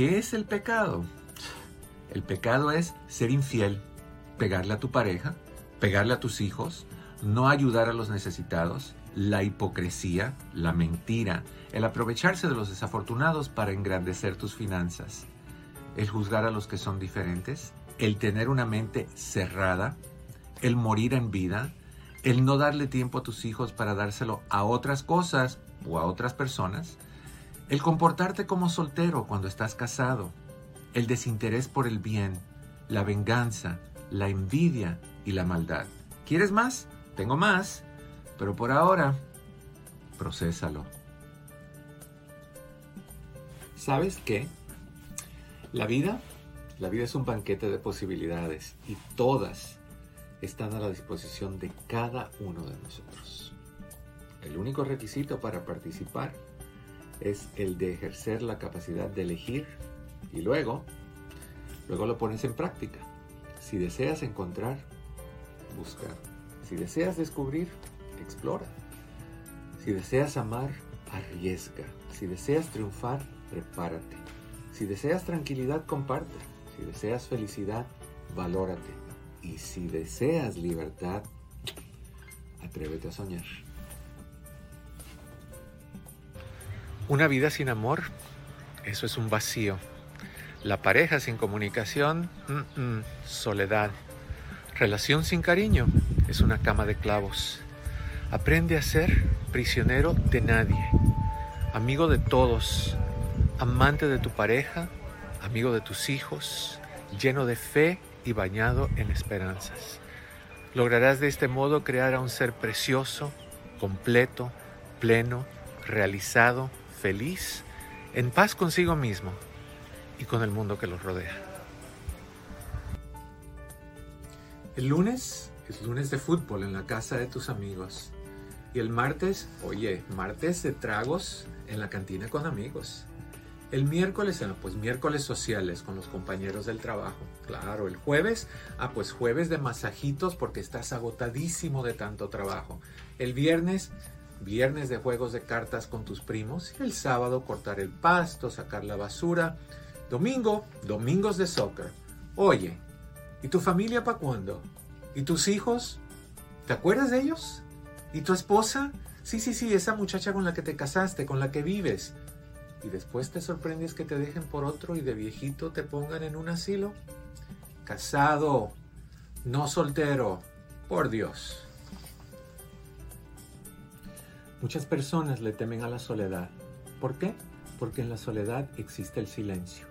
¿Que, ¿Qué es el pecado? El pecado es ser infiel, pegarle a tu pareja, pegarle a tus hijos, no ayudar a los necesitados, la hipocresía, la mentira, el aprovecharse de los desafortunados para engrandecer tus finanzas, el juzgar a los que son diferentes, el tener una mente cerrada, el morir en vida, el no darle tiempo a tus hijos para dárselo a otras cosas o a otras personas, el comportarte como soltero cuando estás casado, el desinterés por el bien, la venganza, la envidia y la maldad. ¿Quieres más? Tengo más, pero por ahora, procésalo. ¿Sabes qué? La vida, la vida es un banquete de posibilidades y todas están a la disposición de cada uno de nosotros. El único requisito para participar es el de ejercer la capacidad de elegir y luego, luego lo pones en práctica. Si deseas encontrar, busca. Si deseas descubrir, explora. Si deseas amar, arriesga. Si deseas triunfar, prepárate. Si deseas tranquilidad, comparte. Si deseas felicidad, valórate. Y si deseas libertad, atrévete a soñar. Una vida sin amor, eso es un vacío. La pareja sin comunicación, soledad. Relación sin cariño, es una cama de clavos. Aprende a ser prisionero de nadie, amigo de todos, amante de tu pareja, amigo de tus hijos, lleno de fe y bañado en esperanzas. Lograrás de este modo crear a un ser precioso, completo, pleno, realizado, feliz, en paz consigo mismo y con el mundo que los rodea. El lunes es lunes de fútbol en la casa de tus amigos. Y el martes, oye, martes de tragos en la cantina con amigos. El miércoles, pues miércoles sociales con los compañeros del trabajo. Claro, el jueves, ah, pues jueves de masajitos porque estás agotadísimo de tanto trabajo. El viernes, viernes de juegos de cartas con tus primos. El sábado, cortar el pasto, sacar la basura. Domingo, domingos de soccer. Oye, ¿y tu familia para cuándo? ¿Y tus hijos? ¿Te acuerdas de ellos? ¿Y tu esposa? Sí, sí, sí, esa muchacha con la que te casaste, con la que vives. Y después te sorprendes que te dejen por otro y de viejito te pongan en un asilo. Casado, no soltero, por Dios. Muchas personas le temen a la soledad. ¿Por qué? Porque en la soledad existe el silencio.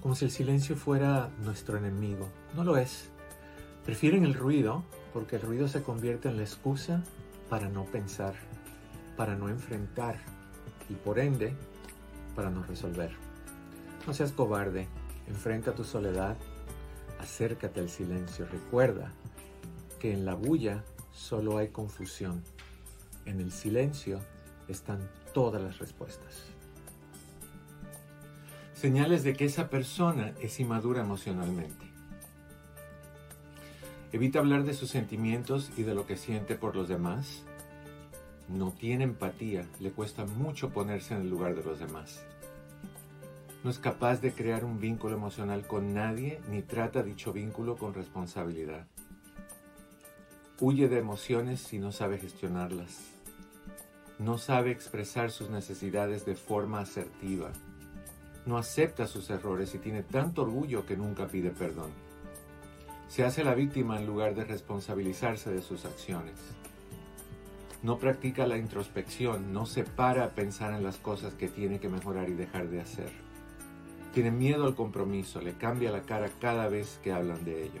Como si el silencio fuera nuestro enemigo. No lo es. Prefieren el ruido porque el ruido se convierte en la excusa para no pensar, para no enfrentar y por ende para no resolver. No seas cobarde, enfrenta tu soledad, acércate al silencio, recuerda que en la bulla solo hay confusión, en el silencio están todas las respuestas. Señales de que esa persona es inmadura emocionalmente. Evita hablar de sus sentimientos y de lo que siente por los demás. No tiene empatía, le cuesta mucho ponerse en el lugar de los demás. No es capaz de crear un vínculo emocional con nadie ni trata dicho vínculo con responsabilidad. Huye de emociones si no sabe gestionarlas. No sabe expresar sus necesidades de forma asertiva. No acepta sus errores y tiene tanto orgullo que nunca pide perdón se hace la víctima en lugar de responsabilizarse de sus acciones. No practica la introspección, no se para a pensar en las cosas que tiene que mejorar y dejar de hacer. Tiene miedo al compromiso, le cambia la cara cada vez que hablan de ello.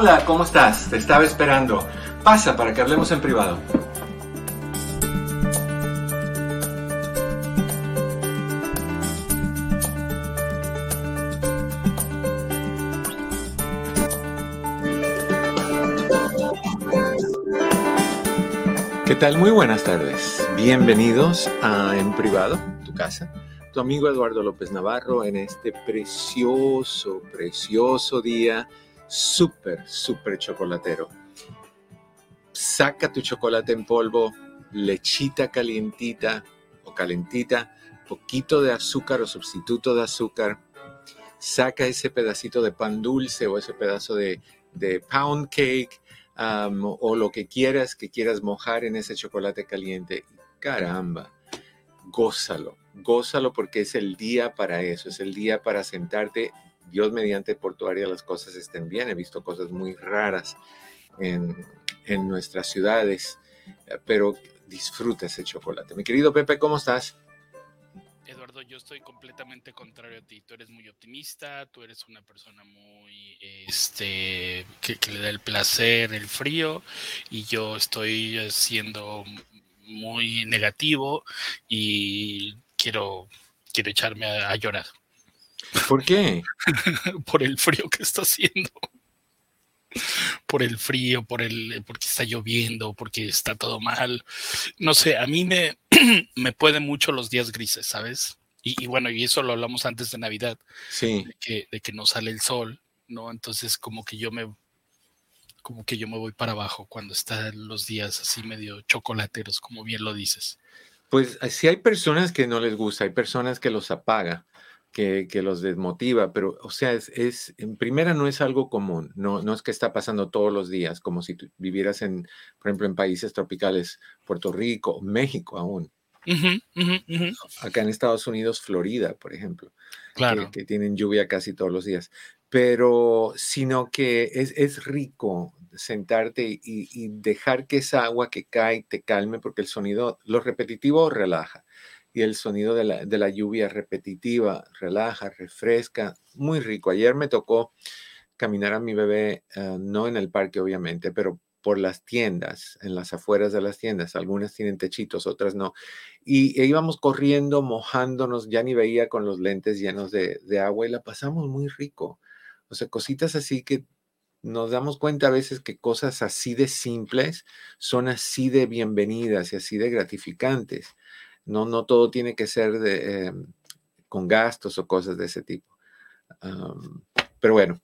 Hola, ¿cómo estás? Te estaba esperando. Pasa para que hablemos en privado. ¿Qué tal? Muy buenas tardes. Bienvenidos a En Privado, tu casa. Tu amigo Eduardo López Navarro en este precioso, precioso día, súper, súper chocolatero. Saca tu chocolate en polvo, lechita calientita o calentita, poquito de azúcar o sustituto de azúcar. Saca ese pedacito de pan dulce o ese pedazo de, pound cake o lo que quieras que quieras mojar en ese chocolate caliente. Caramba, gózalo, gózalo porque es el día para eso, es el día para sentarte. Dios mediante por las cosas estén bien. He visto cosas muy raras en, en nuestras ciudades, pero disfruta ese chocolate. Mi querido Pepe, ¿cómo estás? Eduardo, yo estoy completamente contrario a ti. Tú eres muy optimista, tú eres una persona muy, este, que, le da el placer, el frío, y yo estoy siendo muy negativo y quiero, quiero echarme a llorar. ¿Por qué? Por el frío que está haciendo por el frío, por el, porque está lloviendo, porque está todo mal. No sé, a mí me, me pueden mucho los días grises, ¿sabes? Y, bueno, y eso lo hablamos antes de Navidad. Sí. De que, de que no sale el sol, ¿no? Entonces como que yo me como que yo me voy para abajo cuando están los días así medio chocolateros, como bien lo dices. Pues sí hay personas que no les gusta, hay personas que los apaga que, los desmotiva, pero, o sea, es, en primera no es algo común, no, no es que está pasando todos los días, como si vivieras en, por ejemplo, en países tropicales, Puerto Rico, México aún. Acá en Estados Unidos, Florida, por ejemplo, claro. que, tienen lluvia casi todos los días, pero sino que es, es rico sentarte y, y, dejar que esa agua que cae te calme, porque el sonido, lo repetitivo relaja y el sonido de la, lluvia repetitiva relaja, refresca, muy rico. Ayer me tocó caminar a mi bebé, eh, no en el parque obviamente, pero por las tiendas, en las afueras de las tiendas. Algunas tienen techitos, otras no. Y e íbamos corriendo, mojándonos, ya ni veía con los lentes llenos de, de agua y la pasamos muy rico. O sea, cositas así que nos damos cuenta a veces que cosas así de simples son así de bienvenidas y así de gratificantes. No, no todo tiene que ser de, em, con gastos o cosas de ese tipo. pero bueno,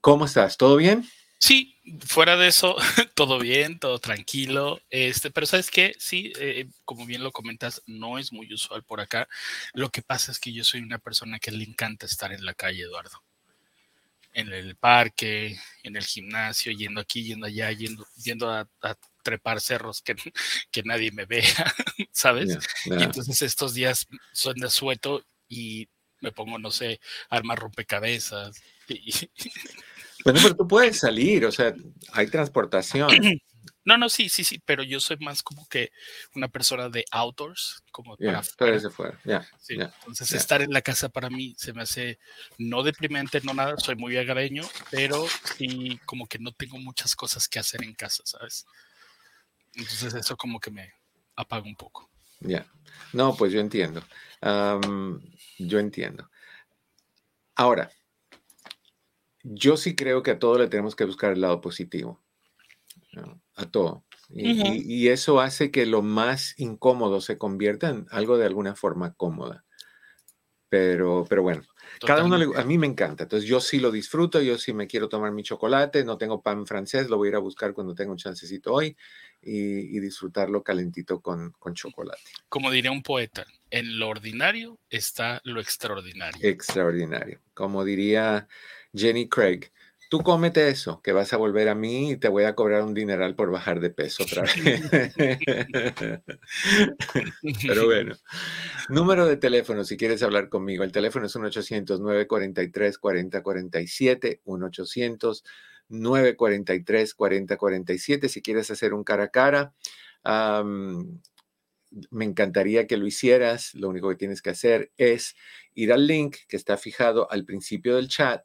¿cómo estás? ¿Todo bien? Sí, fuera de eso, todo bien, todo tranquilo. Este, pero sabes qué, sí, eh, como bien lo comentas, no es muy usual por acá. Lo que pasa es que yo soy una persona que le encanta estar en la calle, Eduardo. En el parque, en el gimnasio, yendo aquí, yendo allá, yendo, yendo a trepar cerros que, que nadie me vea, ¿sabes? Y entonces estos días son de sueto y me pongo, no sé, armar rompecabezas. Bueno, pero tú puedes salir, o sea, hay transportación. No, no, sí, sí, sí, pero yo soy más como que una persona de outdoors, como para fuera. entonces estar en la casa para mí se me hace no deprimente, no nada, soy muy agareño, pero sí como que no tengo muchas cosas que hacer en casa, ¿sabes? Entonces eso como que me apaga un poco. Ya. No, pues yo entiendo. yo entiendo. Ahora, yo sí creo que a todo le tenemos que buscar el lado positivo. A todo. Y, eso hace que lo más incómodo se convierta en algo de alguna forma cómoda. Pero, pero bueno, cada uno, a mí me encanta, entonces yo sí lo disfruto, yo sí me quiero tomar mi chocolate, no tengo pan francés, lo voy a ir a buscar cuando tenga un chancecito hoy y, disfrutarlo calentito con, con, chocolate. Como diría un poeta, en lo ordinario está lo extraordinario. Extraordinario. Como diría Jenny Craig, tú cómete eso, que vas a volver a mí y te voy a cobrar un dineral por bajar de peso otra vez. Pero bueno, número de teléfono si quieres hablar conmigo. El teléfono es 1-800-943-4047, 1-800-943-4047. Si quieres hacer un cara a cara, me encantaría que lo hicieras. Lo único que tienes que hacer es ir al link que está fijado al principio del chat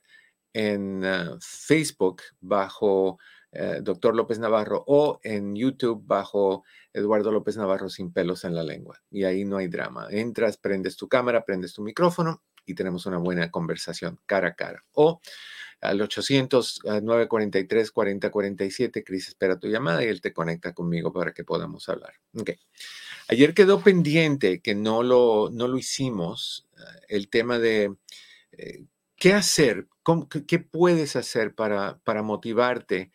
en ah, Facebook bajo eh, Doctor López Navarro o en YouTube bajo Eduardo López Navarro sin pelos en la lengua. Y ahí no hay drama. Entras, prendes tu cámara, prendes tu micrófono y tenemos una buena conversación cara a cara. O al 800-943-4047, Cris espera tu llamada y él te conecta conmigo para que podamos hablar. Okay. Ayer quedó pendiente que no lo, no lo hicimos, eh, el tema de eh, qué hacer, qué, puedes hacer para, para motivarte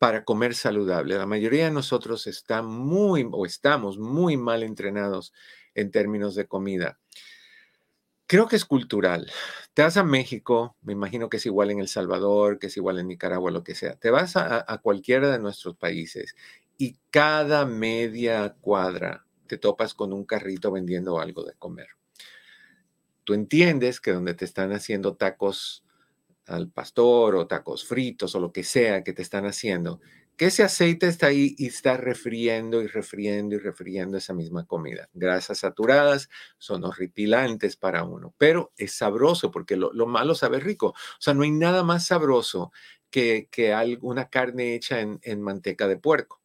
para comer saludable. La mayoría de nosotros está muy o estamos muy mal entrenados en términos de comida. Creo que es cultural. Te vas a México, me imagino que es igual en El Salvador, que es igual en Nicaragua, lo que sea. Te vas a, a cualquiera de nuestros países y cada media cuadra te topas con un carrito vendiendo algo de comer. Tú entiendes que donde te están haciendo tacos al pastor o tacos fritos o lo que sea que te están haciendo, que ese aceite está ahí y está refriendo y refriendo y refriendo esa misma comida. Grasas saturadas son horripilantes para uno, pero es sabroso porque lo, malo sabe rico. O sea, no hay nada más sabroso que, que una carne hecha en, en manteca de puerco.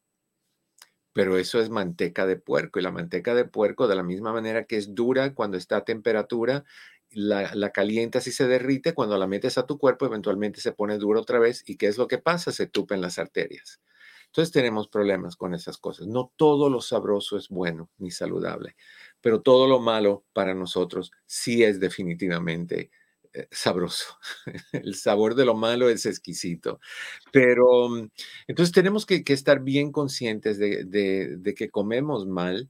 Pero eso es manteca de puerco y la manteca de puerco de la misma manera que es dura cuando está a temperatura, la, la, calientas y se derrite, cuando la metes a tu cuerpo eventualmente se pone duro otra vez y ¿qué es lo que pasa? Se tupen las arterias. Entonces tenemos problemas con esas cosas. No todo lo sabroso es bueno ni saludable, pero todo lo malo para nosotros sí es definitivamente eh, sabroso. El sabor de lo malo es exquisito. Pero mm, entonces tenemos que, estar bien conscientes de que comemos mal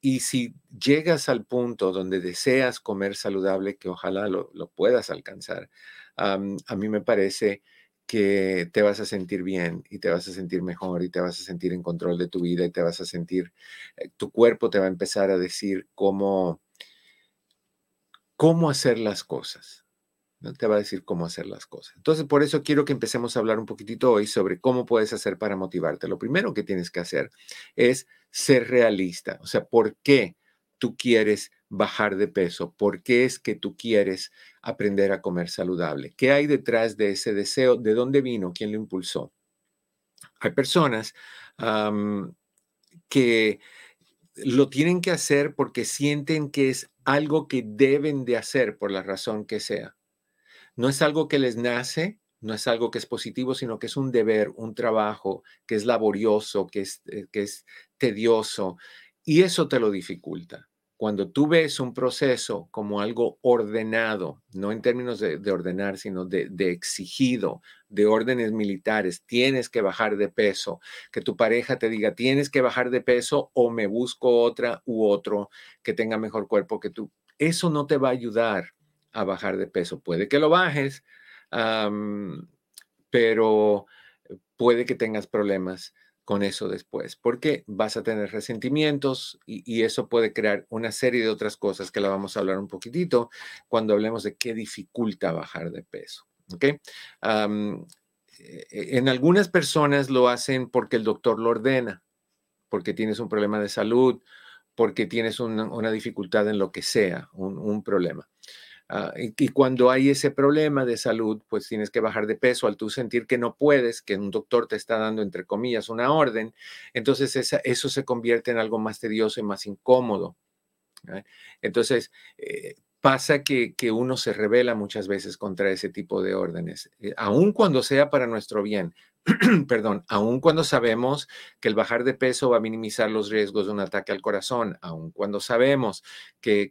y si llegas al punto donde deseas comer saludable, que ojalá lo, puedas alcanzar, a mí me parece que te vas a sentir bien y te vas a sentir mejor y te vas a sentir en control de tu vida y te vas a sentir, eh, tu cuerpo te va a empezar a decir cómo, cómo hacer las cosas. Te va a decir cómo hacer las cosas. Entonces, por eso quiero que empecemos a hablar un poquitito hoy sobre cómo puedes hacer para motivarte. Lo primero que tienes que hacer es ser realista. O sea, ¿por qué tú quieres bajar de peso? ¿Por qué es que tú quieres aprender a comer saludable? ¿Qué hay detrás de ese deseo? ¿De dónde vino? ¿Quién lo impulsó? Hay personas que lo tienen que hacer porque sienten que es algo que deben de hacer por la razón que sea. No es algo que les nace, no es algo que es positivo, sino que es un deber, un trabajo que es laborioso, que es, eh, que es tedioso, y eso te lo dificulta. Cuando tú ves un proceso como algo ordenado, no en términos de, ordenar, sino de, de, exigido, de órdenes militares, tienes que bajar de peso, que tu pareja te diga, tienes que bajar de peso o me busco otra u otro que tenga mejor cuerpo que tú, eso no te va a ayudar a bajar de peso. Puede que lo bajes, pero puede que tengas problemas con eso después, porque vas a tener resentimientos y, eso puede crear una serie de otras cosas que la vamos a hablar un poquitito cuando hablemos de qué dificulta bajar de peso. ¿okay? E, e, en algunas personas lo hacen porque el doctor lo ordena, porque tienes un problema de salud, porque tienes una, dificultad en lo que sea, un problema. Ah, y, cuando hay ese problema de salud, pues tienes que bajar de peso al tú sentir que no puedes, que un doctor te está dando, entre comillas, una orden, entonces eso se convierte en algo más tedioso y más incómodo. Entonces, eh, pasa que, uno se revela muchas veces contra ese tipo de órdenes, eh, aun cuando sea para nuestro bien. perdón, aun cuando sabemos que el bajar de peso va a minimizar los riesgos de un ataque al corazón, aun cuando sabemos que,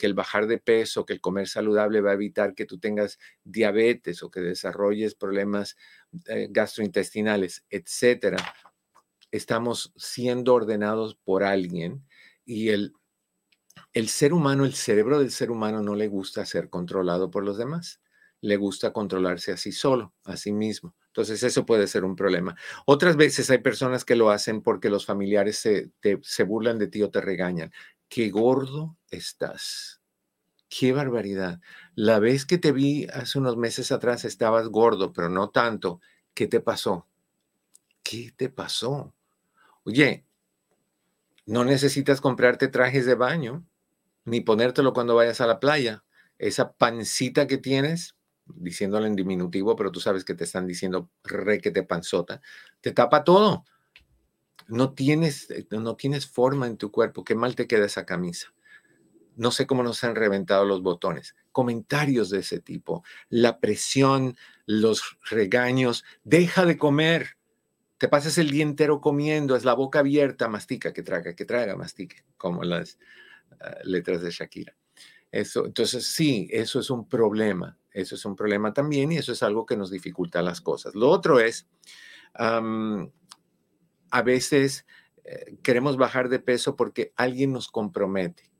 el bajar de peso, que el comer saludable va a evitar que tú tengas diabetes o que desarrolles problemas eh, gastrointestinales, etcétera, estamos siendo ordenados por alguien y el, el ser humano, el cerebro del ser humano no le gusta ser controlado por los demás, le gusta controlarse a sí solo, a sí mismo. Entonces, eso puede ser un problema. Otras veces hay personas que lo hacen porque los familiares se, se burlan de ti o te regañan. Qué gordo estás. Qué barbaridad. La vez que te vi hace unos meses atrás estabas gordo, pero no tanto. ¿Qué te pasó? ¿Qué te pasó? Oye, no necesitas comprarte trajes de baño ni ponértelo cuando vayas a la playa. Esa pancita que tienes, diciéndolo en diminutivo, pero tú sabes que te están diciendo re que te panzota, te tapa todo. No tienes, eh, no tienes forma en tu cuerpo, qué mal te queda esa camisa. No sé cómo nos han reventado los botones. Comentarios de ese tipo, la presión, los regaños, deja de comer. Te pasas el día entero comiendo, es la boca abierta, mastica, que traga, que traga, mastique, como las ah, letras de Shakira. Eso, entonces, sí, eso es un problema. Eso es un problema también y eso es algo que nos dificulta las cosas. Lo otro es, a veces eh, queremos bajar de peso porque alguien nos compromete.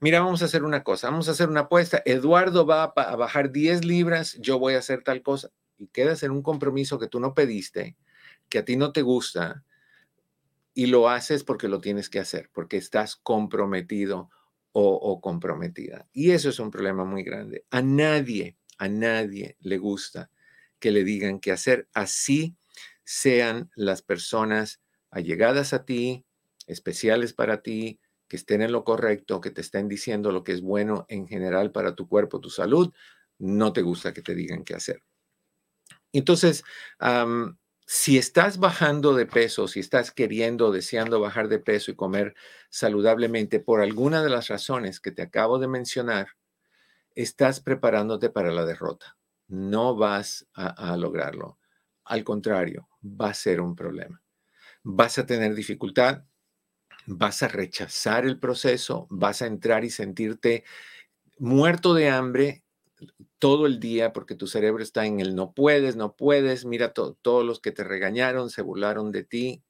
Mira, vamos a hacer una cosa, vamos a hacer una apuesta. Eduardo va a bajar 10 libras, yo voy a hacer tal cosa. Y quedas en un compromiso que tú no pediste, que a ti no te gusta, y lo haces porque lo tienes que hacer, porque estás comprometido o, comprometida. Y eso es un problema muy grande. A nadie, a nadie le gusta que le digan qué hacer. Así sean las personas allegadas a ti, especiales para ti, que estén en lo correcto, que te estén diciendo lo que es bueno en general para tu cuerpo, tu salud, no te gusta que te digan qué hacer. Entonces, si estás bajando de peso, si estás queriendo, deseando bajar de peso y comer saludablemente por alguna de las razones que te acabo de mencionar, estás preparándote para la derrota. No vas a, lograrlo. Al contrario, va a ser un problema. Vas a tener dificultad, vas a rechazar el proceso, vas a entrar y sentirte muerto de hambre todo el día porque tu cerebro está en el no puedes, no puedes, mira todos los que te regañaron, se burlaron de ti.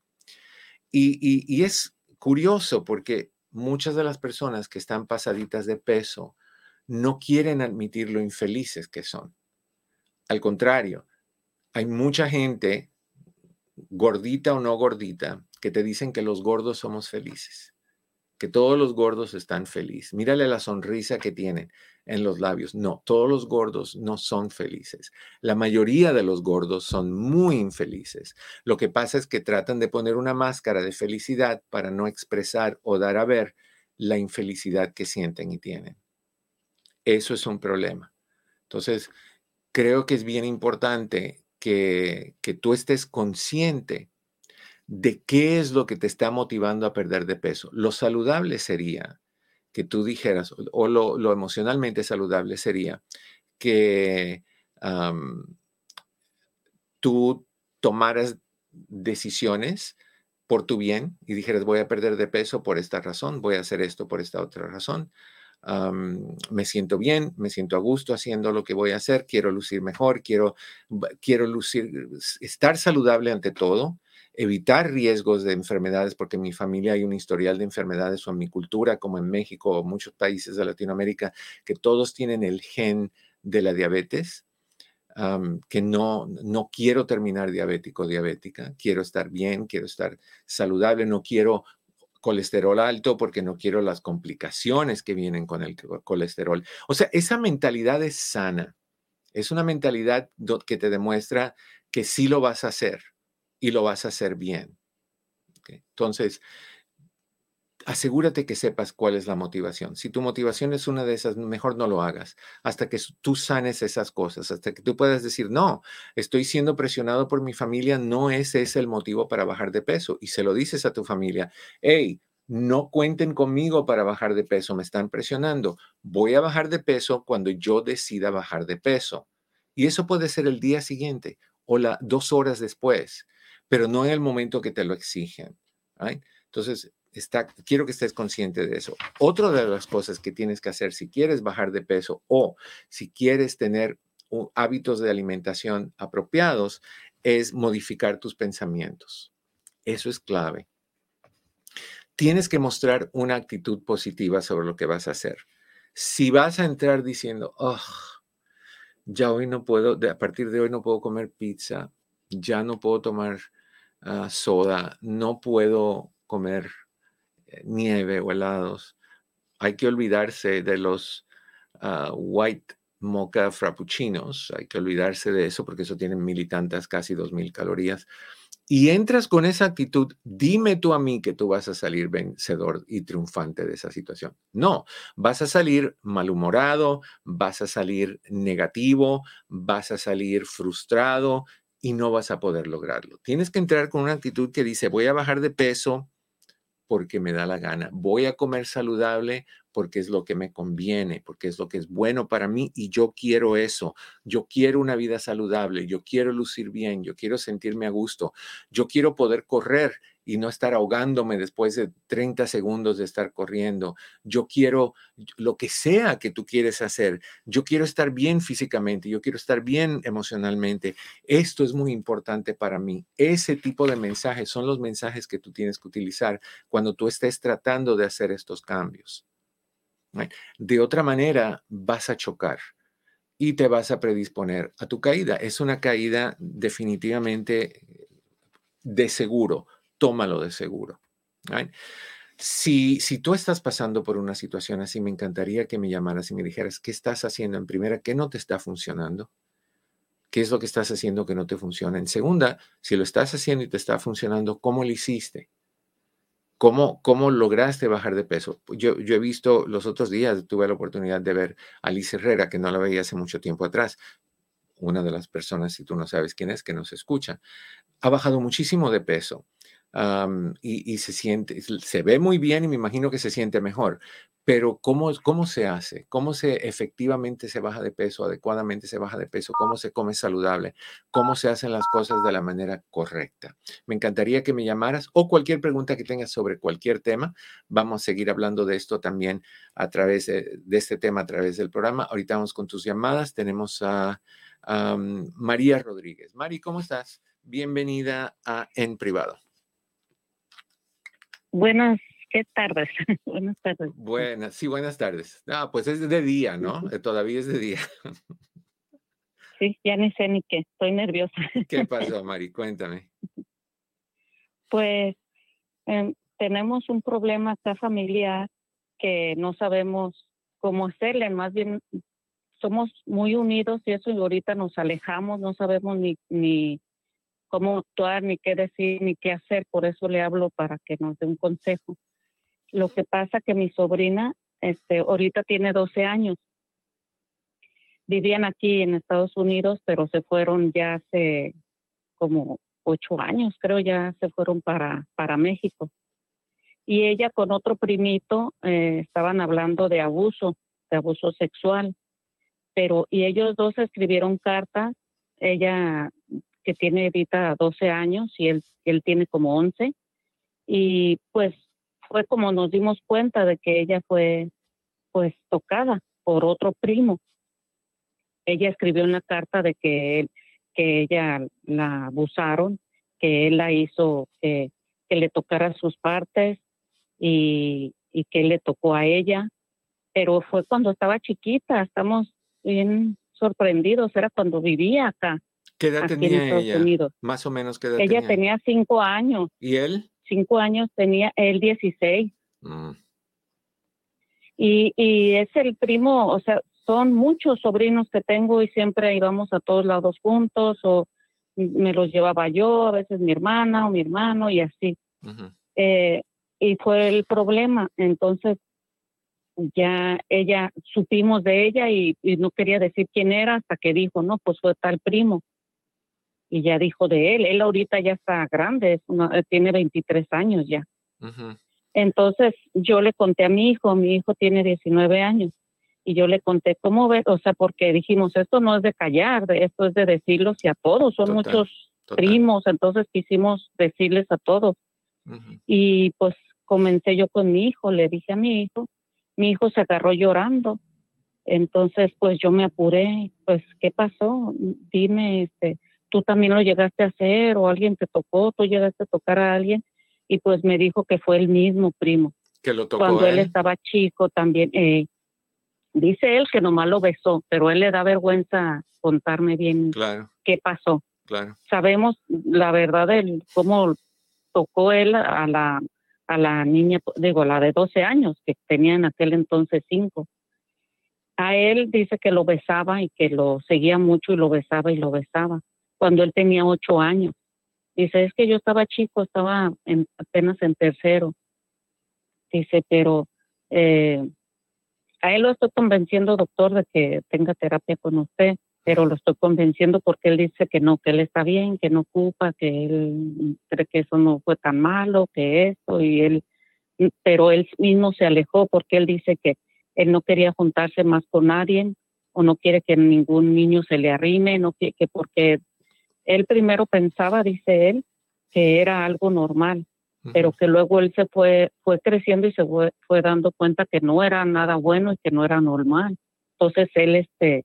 Y, es curioso porque muchas de las personas que están pasaditas de peso no quieren admitir lo infelices que son. Al contrario, hay mucha gente, gordita o no gordita, que te dicen que los gordos somos felices que todos los gordos están felices. Mírale la sonrisa que tienen en los labios. No, todos los gordos no son felices. La mayoría de los gordos son muy infelices. Lo que pasa es que tratan de poner una máscara de felicidad para no expresar o dar a ver la infelicidad que sienten y tienen. Eso es un problema. Entonces, creo que es bien importante que, que tú estés consciente de qué es lo que te está motivando a perder de peso. Lo saludable sería que tú dijeras, o lo, emocionalmente saludable sería que tú tomaras decisiones por tu bien y dijeras, voy a perder de peso por esta razón, voy a hacer esto por esta otra razón. me siento bien, me siento a gusto haciendo lo que voy a hacer, quiero lucir mejor, quiero, quiero lucir, estar saludable ante todo evitar riesgos de enfermedades, porque en mi familia hay un historial de enfermedades o en mi cultura, como en México o muchos países de Latinoamérica, que todos tienen el gen de la diabetes, que no, no quiero terminar diabético diabética, quiero estar bien, quiero estar saludable, no quiero colesterol alto porque no quiero las complicaciones que vienen con el colesterol. O sea, esa mentalidad es sana, es una mentalidad que te demuestra que sí lo vas a hacer y lo vas a hacer bien. Entonces, asegúrate que sepas cuál es la motivación. Si tu motivación es una de esas, mejor no lo hagas hasta que tú sanes esas cosas, hasta que tú puedas decir, no, estoy siendo presionado por mi familia, no ese es el motivo para bajar de peso. Y se lo dices a tu familia, hey, no cuenten conmigo para bajar de peso, me están presionando. Voy a bajar de peso cuando yo decida bajar de peso. Y eso puede ser el día siguiente o la, dos horas después pero no en el momento que te lo exigen. Entonces, está, quiero que estés consciente de eso. Otra de las cosas que tienes que hacer si quieres bajar de peso o si quieres tener hábitos de alimentación apropiados es modificar tus pensamientos. Eso es clave. Tienes que mostrar una actitud positiva sobre lo que vas a hacer. Si vas a entrar diciendo, oh, ya hoy no puedo, a partir de hoy no puedo comer pizza, ya no puedo tomar Ah, soda, no puedo comer eh, nieve o helados. Hay que olvidarse de los ah, white mocha frappuccinos, hay que olvidarse de eso porque eso tiene mil y tantas, casi dos mil calorías. y entras con esa actitud, dime tú a mí que tú vas a salir vencedor y triunfante de esa situación. No, vas a salir malhumorado, vas a salir negativo, vas a salir frustrado y no vas a poder lograrlo. Tienes que entrar con una actitud que dice, voy a bajar de peso porque me da la gana, voy a comer saludable porque es lo que me conviene, porque es lo que es bueno para mí y yo quiero eso. Yo quiero una vida saludable, yo quiero lucir bien, yo quiero sentirme a gusto, yo quiero poder correr y no estar ahogándome después de 30 segundos de estar corriendo. Yo quiero lo que sea que tú quieres hacer. Yo quiero estar bien físicamente, yo quiero estar bien emocionalmente. Esto es muy importante para mí. Ese tipo de mensajes son los mensajes que tú tienes que utilizar cuando tú estés tratando de hacer estos cambios. De otra manera, vas a chocar y te vas a predisponer a tu caída. Es una caída definitivamente de seguro. Tómalo de seguro. Si, si tú estás pasando por una situación así, me encantaría que me llamaras y me dijeras qué estás haciendo en primera, qué no te está funcionando, qué es lo que estás haciendo que no te funciona. En segunda, si lo estás haciendo y te está funcionando, ¿cómo lo hiciste? ¿Cómo, ¿Cómo lograste bajar de peso? Yo, yo he visto los otros días, tuve la oportunidad de ver a Liz Herrera, que no la veía hace mucho tiempo atrás, una de las personas, si tú no sabes quién es, que nos escucha, ha bajado muchísimo de peso y, y, se siente, se ve muy bien y me imagino que se siente mejor, pero ¿cómo, ¿cómo se hace? ¿Cómo se efectivamente se baja de peso, adecuadamente se baja de peso? ¿Cómo se come saludable? ¿Cómo se hacen las cosas de la manera correcta? Me encantaría que me llamaras o cualquier pregunta que tengas sobre cualquier tema. Vamos a seguir hablando de esto también a través de, este tema, a través del programa. Ahorita vamos con tus llamadas. Tenemos a, María Rodríguez. Mari, ¿cómo estás? Bienvenida a En Privado. Buenas ¿Qué tardes? buenas tardes. Buenas, sí, buenas tardes. Ah, pues es de día, ¿no? Eh, todavía es de día. sí, ya ni sé ni qué, estoy nerviosa. ¿Qué pasó, Mari? Cuéntame. Pues em, tenemos un problema acá familiar que no sabemos cómo hacerle, más bien somos muy unidos y eso y ahorita nos alejamos, no sabemos ni, ni cómo actuar, ni qué decir, ni qué hacer, por eso le hablo para que nos dé un consejo. Lo que pasa que mi sobrina, este, ahorita tiene 12 años. Vivían aquí en Estados Unidos, pero se fueron ya hace como ocho años, creo, ya se fueron para, para México. Y ella con otro primito eh, estaban hablando de abuso, de abuso sexual. Pero, y ellos dos escribieron cartas, ella que tiene ahorita 12 años y él, él tiene como 11. Y pues fue como nos dimos cuenta de que ella fue pues tocada por otro primo. Ella escribió una carta de que él, que ella la abusaron, que él la hizo que, que le tocara sus partes y, y que le tocó a ella, pero fue cuando estaba chiquita, estamos bien sorprendidos, era cuando vivía acá. ¿Qué edad tenía ella? Más o menos, ¿qué edad ella tenía cinco años. ¿Y él? cinco años tenía él 16. Mm. Y, y es el primo, o sea, son muchos sobrinos que tengo y siempre íbamos a todos lados juntos o me los llevaba yo, a veces mi hermana o mi hermano y así. Eh, y fue el problema. Entonces, ya ella, supimos de ella y, y, no quería decir quién era hasta que dijo, no, pues fue tal primo y ya dijo de él. Él ahorita ya está grande, es eh, tiene 23 años ya. Entonces yo le conté a mi hijo, mi hijo tiene 19 años, y yo le conté cómo ves, o sea, porque dijimos, esto no es de callar, esto es de decirlos y a todos, son muchos primos, entonces quisimos decirles a todos. Y pues comencé yo con mi hijo, le dije a mi hijo, mi hijo se agarró llorando. Entonces, pues yo me apuré, pues, ¿qué pasó? Dime, este, tú también lo llegaste a hacer o alguien te tocó, tú llegaste a tocar a alguien y pues me dijo que fue el mismo primo. Que lo tocó. Cuando él, estaba chico también. Eh, dice él que nomás lo besó, pero él le da vergüenza contarme bien qué pasó. Claro. Sabemos la verdad de cómo tocó él a la, a la niña, digo, la de 12 años, que tenía en aquel entonces 5. A él dice que lo besaba y que lo seguía mucho y lo besaba y lo besaba cuando él tenía ocho años. Dice, es que yo estaba chico, estaba en, apenas en tercero. Dice, pero eh, a él lo estoy convenciendo, doctor, de que tenga terapia con usted, pero lo estoy convenciendo porque él dice que no, que él está bien, que no ocupa, que él cree que eso no fue tan malo, que eso, y él, pero él mismo se alejó porque él dice que él no quería juntarse más con nadie o no quiere que ningún niño se le arrime, no que, que porque él primero pensaba, dice él, que era algo normal, pero que luego él se fue, fue creciendo y se fue, fue, dando cuenta que no era nada bueno y que no era normal. Entonces él este,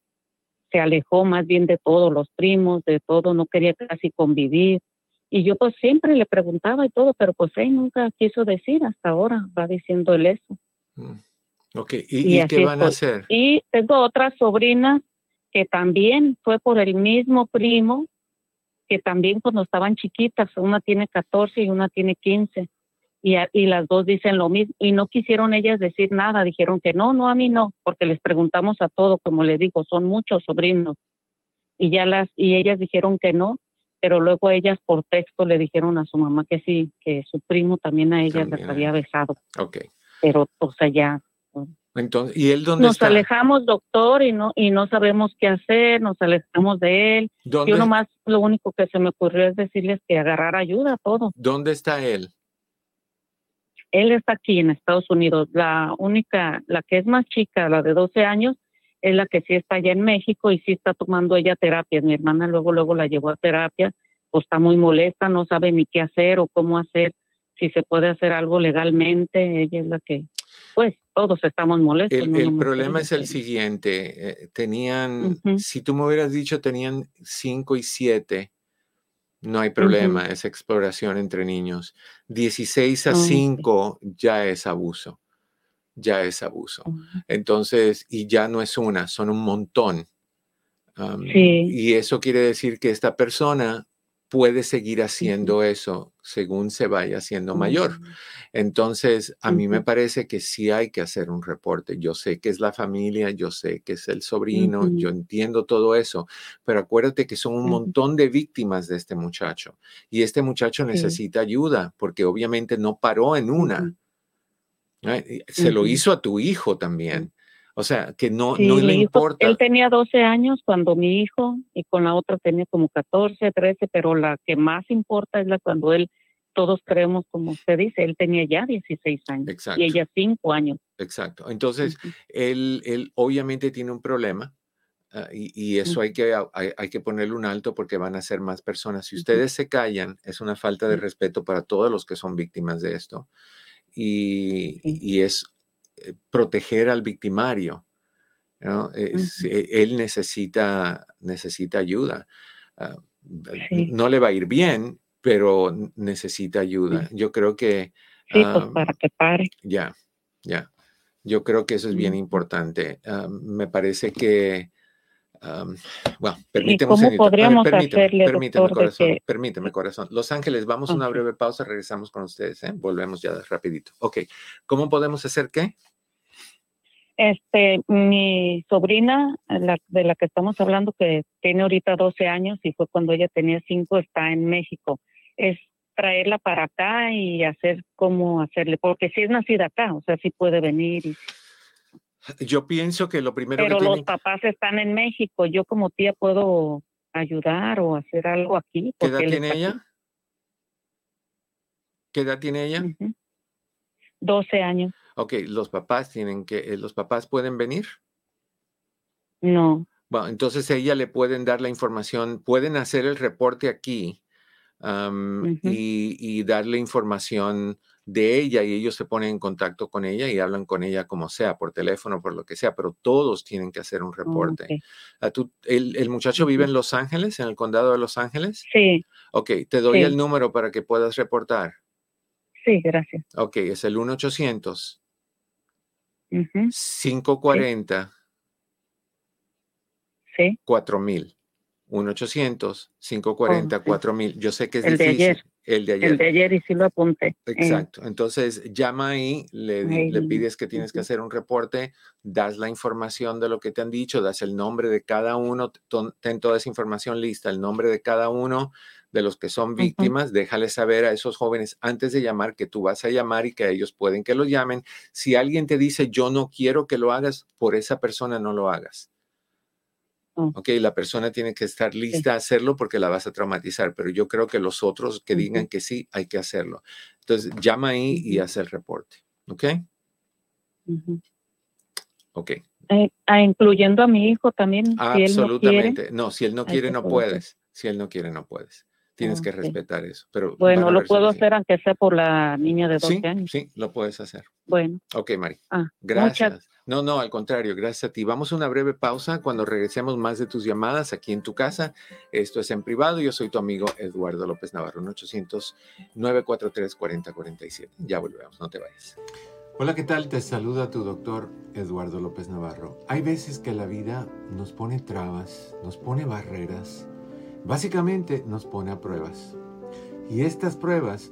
se alejó más bien de todos los primos, de todo, no quería casi convivir. Y yo pues siempre le preguntaba y todo, pero pues él nunca quiso decir hasta ahora, va diciendo él eso. Mm. Ok, ¿y, qué van a hacer? Y tengo otra sobrina que también fue por el mismo primo que también cuando estaban chiquitas, una tiene 14 y una tiene 15, y, y las dos dicen lo mismo, y no quisieron ellas decir nada, dijeron que no, no, a mí no, porque les preguntamos a todo, como le digo, son muchos sobrinos, y ya las, y ellas dijeron que no, pero luego ellas por texto le dijeron a su mamá que sí, que su primo también a ellas les había besado. Ok. Pero, o sea, ya, entonces, ¿y él dónde nos alejamos, doctor, y no y no sabemos qué hacer, nos alejamos de él. Yo nomás lo único que se me ocurrió es decirles que agarrar ayuda, todo. ¿Dónde está él? Él está aquí en Estados Unidos. La única, la que es más chica, la de 12 años, es la que sí está allá en México y sí está tomando ella terapia. Mi hermana luego, luego la llevó a terapia, pues está muy molesta, no sabe ni qué hacer o cómo hacer, si se puede hacer algo legalmente. Ella es la que pues todos estamos molestos. El, problema es el siguiente, eh, tenían, si tú me hubieras dicho tenían cinco y siete, no hay problema, es exploración entre niños. 16 a 5 ya es abuso, ya es abuso. Entonces, y ya no es una, son un montón. Y eso quiere decir que esta persona puede seguir haciendo eso según se vaya haciendo mayor. Mm. Entonces, a mí me parece que sí hay que hacer un reporte. Yo sé que es la familia, yo sé que es el sobrino, yo entiendo todo eso, pero acuérdate que son un montón de víctimas de este muchacho y este muchacho necesita ayuda porque obviamente no paró en una. Se lo hizo a tu hijo también. O sea, que no, no le importa. Él tenía 12 años cuando mi hijo y con la otra tenía como 14, 13, pero la que más importa es la cuando él, todos creemos, como usted dice, él tenía ya 16 años Exacto. y ella 5 años. Exacto. Entonces, él, él obviamente tiene un problema. Ah, y, eso hay que, hay, que ponerle un alto porque van a ser más personas. Si ustedes se callan, es una falta de respeto para todos los que son víctimas de esto. Y, y, es proteger al victimario. Eh, él necesita, necesita ayuda. Ah, no le va a ir bien, pero necesita ayuda. Yo creo que... Sí, pues para que pare. Ya, ya. Yo creo que eso es bien importante. Ah, me parece que... bueno, permíteme, ¿Cómo podríamos permíteme, permíteme, corazón, permíteme, corazón. Los Ángeles, vamos a una breve pausa, regresamos con ustedes, ¿eh? volvemos ya rapidito. Ok, ¿cómo podemos hacer qué? Este, mi sobrina, la, de la que estamos hablando, que tiene ahorita 12 años y fue cuando ella tenía 5, está en México. Es traerla para acá y hacer cómo hacerle, porque si es nacida acá, o sea, sí puede venir. Yo pienso que lo primero Pero que los papás están en México, yo como tía puedo ayudar o hacer algo aquí. ¿Qué edad tiene ella? ¿Qué edad tiene ella? 12 años. Ok, los papás tienen que, eh, los papás pueden venir. No. Bueno, entonces ella le pueden dar la información, pueden hacer el reporte aquí y, y, darle información de ella y ellos se ponen en contacto con ella y hablan con ella como sea, por teléfono, por lo que sea, pero todos tienen que hacer un reporte. Ah, el, el, muchacho vive en Los Ángeles, en el condado de Los Ángeles? Sí. Ok, te doy el número para que puedas reportar. Sí, gracias. Ok, es el 1-800. 540 sí. 4000. 1-800-540-4000. Yo sé que es el difícil. El de ayer. El de ayer y sí lo apunté. Exacto. Entonces, llama ahí, le, le pides que tienes que hacer un reporte, das la información de lo que te han dicho, das el nombre de cada uno, ten toda esa información lista, el nombre de cada uno, de los que son víctimas, déjales saber a esos jóvenes antes de llamar que tú vas a llamar y que ellos pueden que lo llamen. Si alguien te dice, yo no quiero que lo hagas, por esa persona no lo hagas. Ok, la persona tiene que estar lista a hacerlo porque la vas a traumatizar, pero yo creo que los otros que digan que sí, hay que hacerlo. Entonces, llama ahí y haz el reporte. ¿Ok? Ok. Eh, ah, incluyendo a mi hijo también. Absolutamente. no, si él no quiere, no puedes. Si él no quiere, no puedes. Tienes que respetar eso. Pero bueno, lo puedo hacer aunque sea por la niña de 12 años. Sí, lo puedes hacer. Bueno. Ok, Mari. Ah, gracias. No, no, al contrario, gracias a ti. Vamos a una breve pausa cuando regresemos más de tus llamadas aquí en tu casa. Esto es en privado. Yo soy tu amigo Eduardo López Navarro, 800-943-4047. Ya volvemos, no te vayas. Hola, ¿qué tal? Te saluda tu doctor Eduardo López Navarro. Hay veces que la vida nos pone trabas, nos pone barreras, básicamente nos pone a pruebas. Y estas pruebas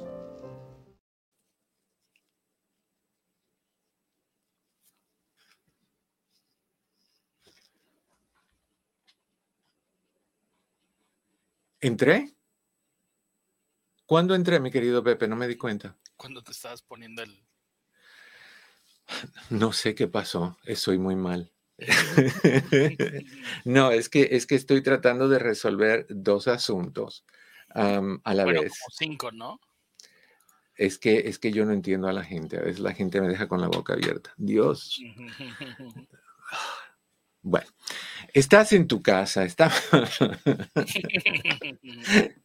¿Entré? ¿Cuándo entré, mi querido Pepe? No me di cuenta cuando te estabas poniendo el... No sé qué pasó, estoy muy mal. no, es que, es que estoy tratando de resolver dos asuntos a la vez. Como cinco, ¿no? Es que, es que yo no entiendo a la gente. A veces la gente me deja con la boca abierta. Dios. Bueno, estás en tu casa, está...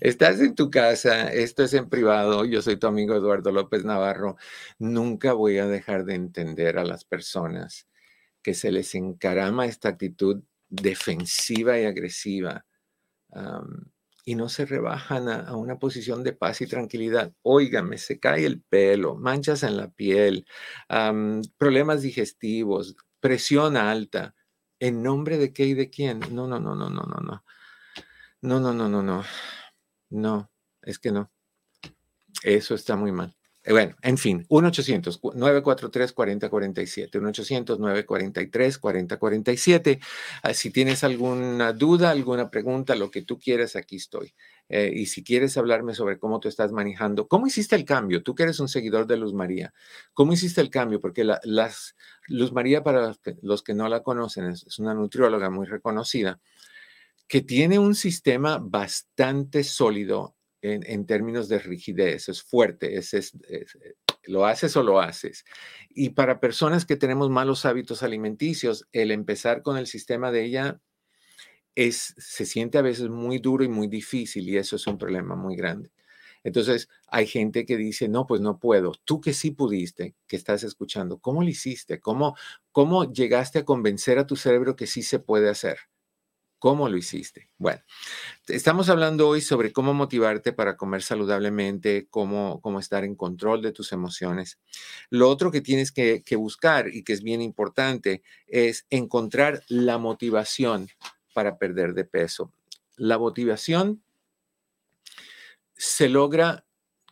Estás en tu casa, esto es en privado, yo soy tu amigo Eduardo López Navarro. Nunca voy a dejar de entender a las personas que se les encarama esta actitud defensiva y agresiva y no se rebajan a, una posición de paz y tranquilidad. Óigame, se cae el pelo, manchas en la piel, problemas digestivos, presión alta. ¿En nombre de qué y de quién? No, no, no, no, no, no, no. No, no, no, no, no. No, es que no. Eso está muy mal. Eh, bueno, en fin, 1-800-943-4047, 1-800-943-4047. Ah, si tienes alguna duda, alguna pregunta, lo que tú quieras, aquí estoy. Eh, y si quieres hablarme sobre cómo tú estás manejando, ¿cómo hiciste el cambio? Tú que eres un seguidor de Luz María, ¿cómo hiciste el cambio? Porque la, Luz María, para los que no la conocen, es una nutrióloga muy reconocida que tiene un sistema bastante sólido en, términos de rigidez, es fuerte, es, es, lo haces o lo haces. Y para personas que tenemos malos hábitos alimenticios, el empezar con el sistema de ella es, se siente a veces muy duro y muy difícil y eso es un problema muy grande. Entonces, hay gente que dice, no, pues no puedo. Tú que sí pudiste, que estás escuchando, ¿cómo lo hiciste? ¿Cómo, cómo llegaste a convencer a tu cerebro que sí se puede hacer? ¿Cómo lo hiciste? Bueno, estamos hablando hoy sobre cómo motivarte para comer saludablemente, cómo, cómo estar en control de tus emociones. Lo otro que tienes que, que buscar y que es bien importante es encontrar la motivación para perder de peso. La motivación se logra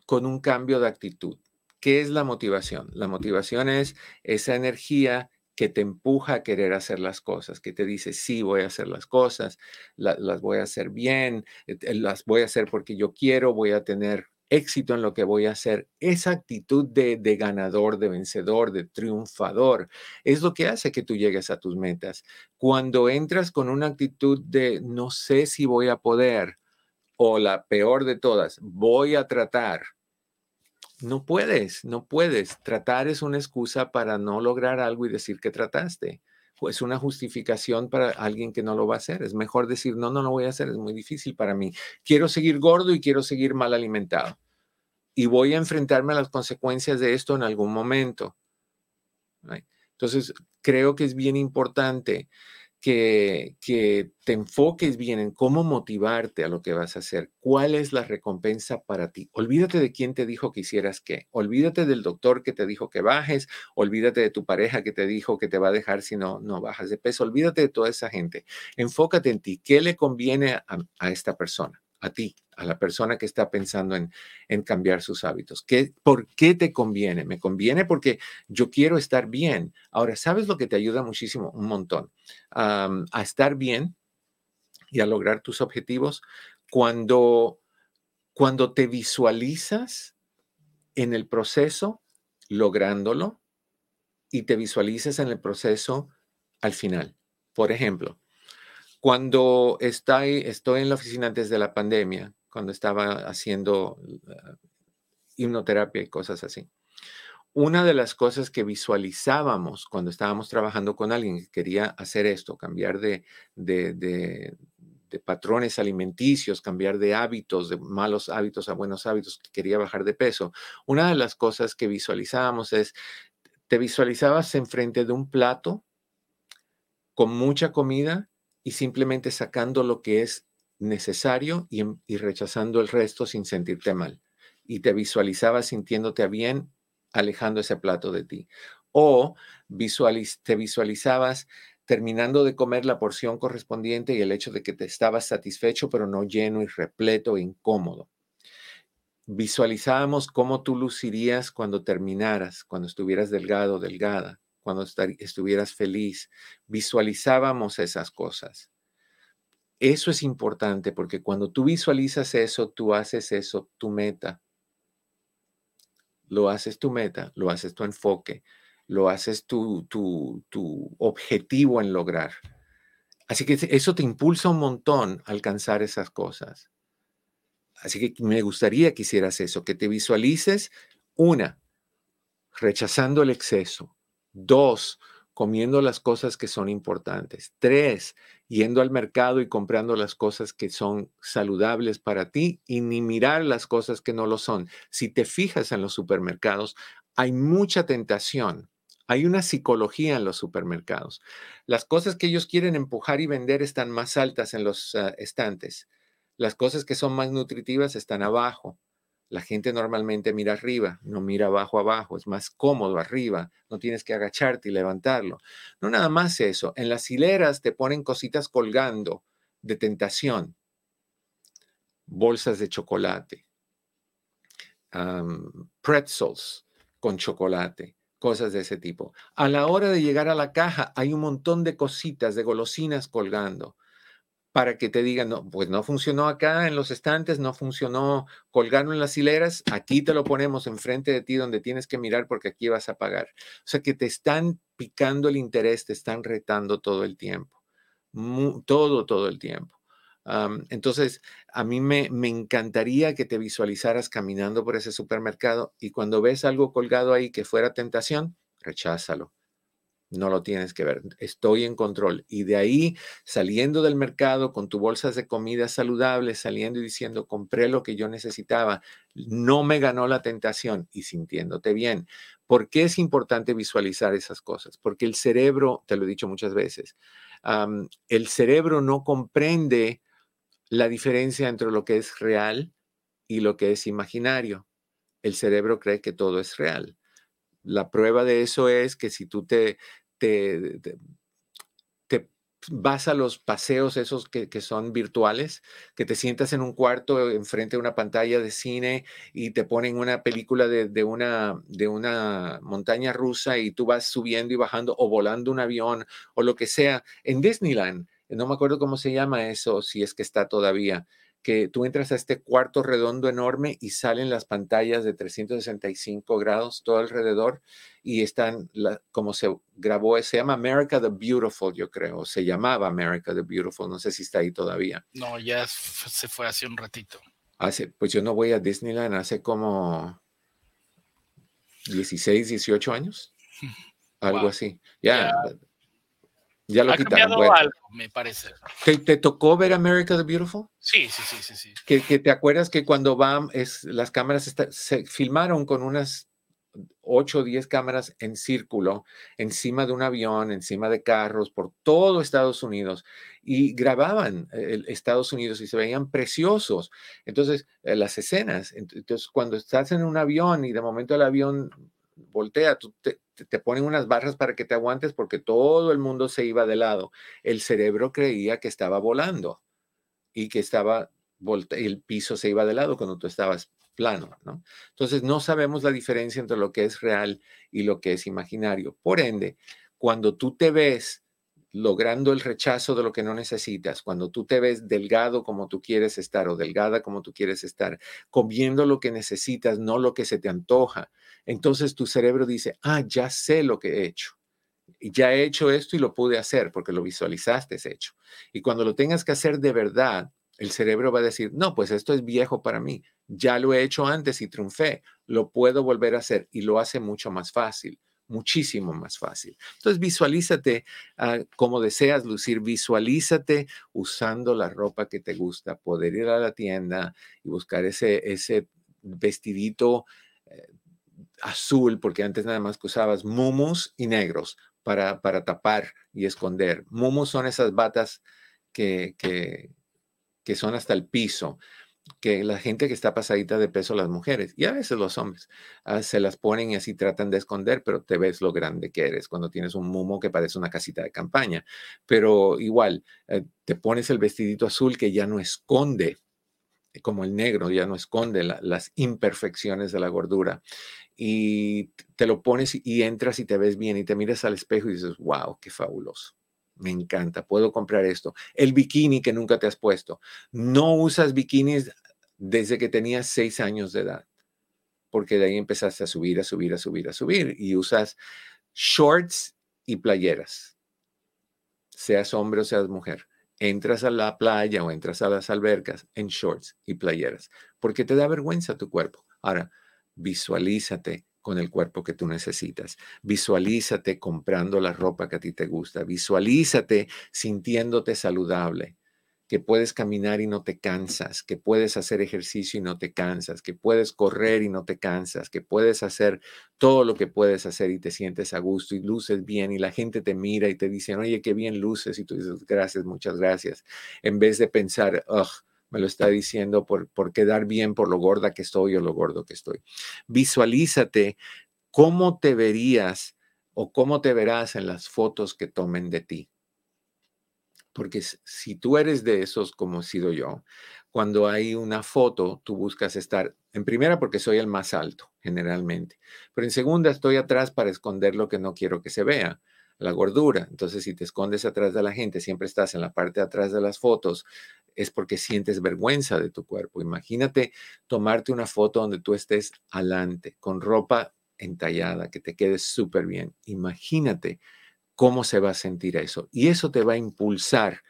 con un cambio de actitud. ¿Qué es la motivación? La motivación es esa energía que te empuja a querer hacer las cosas, que te dice, sí, voy a hacer las cosas, las voy a hacer bien, eh, las voy a hacer porque yo quiero, voy a tener éxito en lo que voy a hacer. Esa actitud de, de, ganador, de vencedor, de triunfador, es lo que hace que tú llegues a tus metas. Cuando entras con una actitud de no sé si voy a poder, o la peor de todas, voy a tratar, no puedes, no puedes. Tratar es una excusa para no lograr algo y decir que trataste. Es una justificación para alguien que no lo va a hacer. Es mejor decir, no, no lo voy a hacer, es muy difícil para mí. Quiero seguir gordo y quiero seguir mal alimentado. Y voy a enfrentarme a las consecuencias de esto en algún momento. Entonces, creo que es bien importante que, te enfoques bien en cómo motivarte a lo que vas a hacer, cuál es la recompensa para ti. Olvídate de quién te dijo que hicieras qué, olvídate del doctor que te dijo que bajes, olvídate de tu pareja que te dijo que te va a dejar si no, no bajas de peso, olvídate de toda esa gente. Enfócate en ti, ¿qué le conviene a esta persona? A ti, a la persona que está pensando en, en cambiar sus hábitos. ¿Qué, ¿Por qué te conviene? Me conviene porque yo quiero estar bien. Ahora, ¿sabes lo que te ayuda muchísimo? Un montón. a estar bien y a lograr tus objetivos cuando, cuando te visualizas en el proceso lográndolo y te visualizas en el proceso al final. Por ejemplo, cuando estoy, estoy en la oficina antes de la pandemia, cuando estaba haciendo uh, hipnoterapia y cosas así, una de las cosas que visualizábamos cuando estábamos trabajando con alguien que quería hacer esto, cambiar de, de, patrones alimenticios, cambiar de hábitos, de malos hábitos a buenos hábitos, que quería bajar de peso, una de las cosas que visualizábamos es, te visualizabas enfrente de un plato con mucha comida y simplemente sacando lo que es necesario y, rechazando el resto sin sentirte mal. Y te visualizabas sintiéndote bien alejando ese plato de ti. O te visualizabas terminando de comer la porción correspondiente y el hecho de que te estabas satisfecho, pero no lleno y repleto e incómodo. Visualizábamos cómo tú lucirías cuando terminaras, cuando estuvieras delgado, delgada, cuando estuvieras feliz. Visualizábamos esas cosas. Eso es importante porque cuando tú visualizas eso, tú haces eso tu meta. Lo haces tu meta, lo haces tu enfoque, lo haces tu, tu, tu objetivo en lograr. Así que eso te impulsa un montón a alcanzar esas cosas. Así que me gustaría que hicieras eso, que te visualices, una, rechazando el exceso, Dos, comiendo las cosas que son importantes. Tres, yendo al mercado y comprando las cosas que son saludables para ti y ni mirar las cosas que no lo son. Si te fijas en los supermercados, hay mucha tentación. Hay una psicología en los supermercados. Las cosas que ellos quieren empujar y vender están más altas en los ah, estantes. Las cosas que son más nutritivas están abajo. La gente normalmente mira arriba, no mira abajo abajo, es más cómodo arriba, no tienes que agacharte y levantarlo. No nada más eso, en las hileras te ponen cositas colgando de tentación, bolsas de chocolate, pretzels con chocolate, cosas de ese tipo. A la hora de llegar a la caja hay un montón de cositas, de golosinas colgando para que te digan, no, pues no funcionó acá en los estantes, no funcionó colgarlo en las hileras, aquí te lo ponemos enfrente de ti donde tienes que mirar porque aquí vas a pagar. O sea que te están picando el interés, te están retando todo el tiempo, todo, todo el tiempo. entonces, a mí me, me encantaría que te visualizaras caminando por ese supermercado y cuando ves algo colgado ahí que fuera tentación, recházalo no lo tienes que ver. Estoy en control. Y de ahí, saliendo del mercado con tu bolsas de comida saludable, saliendo y diciendo, compré lo que yo necesitaba, no me ganó la tentación y sintiéndote bien. ¿Por qué es importante visualizar esas cosas? Porque el cerebro, te lo he dicho muchas veces, el cerebro no comprende la diferencia entre lo que es real y lo que es imaginario. El cerebro cree que todo es real. La prueba de eso es que si tú te te, vas a los paseos esos que, son virtuales, que te sientas en un cuarto enfrente de una pantalla de cine y te ponen una película de, una, de una montaña rusa y tú vas subiendo y bajando o volando un avión o lo que sea. En Disneyland, no me acuerdo cómo se llama eso, si es que está todavía que tú entras a este cuarto redondo enorme y salen las pantallas de 365 grados todo alrededor y están, como se grabó, se llama America the Beautiful, yo creo, se llamaba America the Beautiful, no sé si está ahí todavía. No, ya se fue hace un ratito. Hace, pues yo no voy a Disneyland hace como 16, 18 años, algo así. Ya, ya lo ha quitaron. algo, me parece. ¿Te, tocó ver America the Beautiful? Sí, sí, sí, sí. sí. Que, te acuerdas que cuando van, es, las cámaras se filmaron con unas 8 o 10 cámaras en círculo, encima de un avión, encima de carros, por todo Estados Unidos, y grababan el Estados Unidos y se veían preciosos. Entonces, eh, las escenas, entonces cuando estás en un avión y de momento el avión voltea, tú te, te ponen unas barras para que te aguantes porque todo el mundo se iba de lado. El cerebro creía que estaba volando y que estaba el piso se iba de lado cuando tú estabas plano, ¿no? Entonces no sabemos la diferencia entre lo que es real y lo que es imaginario. Por ende, cuando tú te ves logrando el rechazo de lo que no necesitas, cuando tú te ves delgado como tú quieres estar o delgada como tú quieres estar, comiendo lo que necesitas, no lo que se te antoja, entonces tu cerebro dice, ah, ya sé lo que he hecho. Ya he hecho esto y lo pude hacer porque lo visualizaste es hecho. Y cuando lo tengas que hacer de verdad, el cerebro va a decir, no, pues esto es viejo para mí. Ya lo he hecho antes y triunfé. Lo puedo volver a hacer y lo hace mucho más fácil muchísimo más fácil. Entonces visualízate uh, como deseas lucir, visualízate usando la ropa que te gusta, poder ir a la tienda y buscar ese, ese vestidito eh, azul, porque antes nada más que usabas mumus y negros para, para tapar y esconder. Mumus son esas batas que, que, son hasta el piso que la gente que está pasadita de peso, las mujeres, y a veces los hombres, ah, se las ponen y así tratan de esconder, pero te ves lo grande que eres cuando tienes un mumo que parece una casita de campaña. Pero igual, eh, te pones el vestidito azul que ya no esconde, como el negro, ya no esconde las imperfecciones de la gordura. Y te lo pones y entras y te ves bien y te miras al espejo y dices, wow, qué fabuloso me encanta, puedo comprar esto. El bikini que nunca te has puesto. No usas bikinis desde que tenías seis años de edad, porque de ahí empezaste a subir, a subir, a subir, a subir y usas shorts y playeras, seas hombre o seas mujer. Entras a la playa o entras a las albercas en shorts y playeras, porque te da vergüenza tu cuerpo. Ahora, visualízate con el cuerpo que tú necesitas. Visualízate comprando la ropa que a ti te gusta. Visualízate sintiéndote saludable, que puedes caminar y no te cansas, que puedes hacer ejercicio y no te cansas, que puedes correr y no te cansas, que puedes hacer todo lo que puedes hacer y te sientes a gusto y luces bien y la gente te mira y te dice, oye, qué bien luces y tú dices, gracias, muchas gracias, en vez de pensar, ugh, me lo está diciendo por, por quedar bien, por lo gorda que estoy o lo gordo que estoy. Visualízate cómo te verías o cómo te verás en las fotos que tomen de ti. Porque si tú eres de esos como he sido yo, cuando hay una foto, tú buscas estar, en primera porque soy el más alto, generalmente, pero en segunda estoy atrás para esconder lo que no quiero que se vea la gordura. Entonces, si te escondes atrás de la gente, siempre estás en la parte de atrás de las fotos, es porque sientes vergüenza de tu cuerpo. Imagínate tomarte una foto donde tú estés adelante, con ropa entallada, que te quede súper bien. Imagínate cómo se va a sentir eso. Y eso te va a impulsar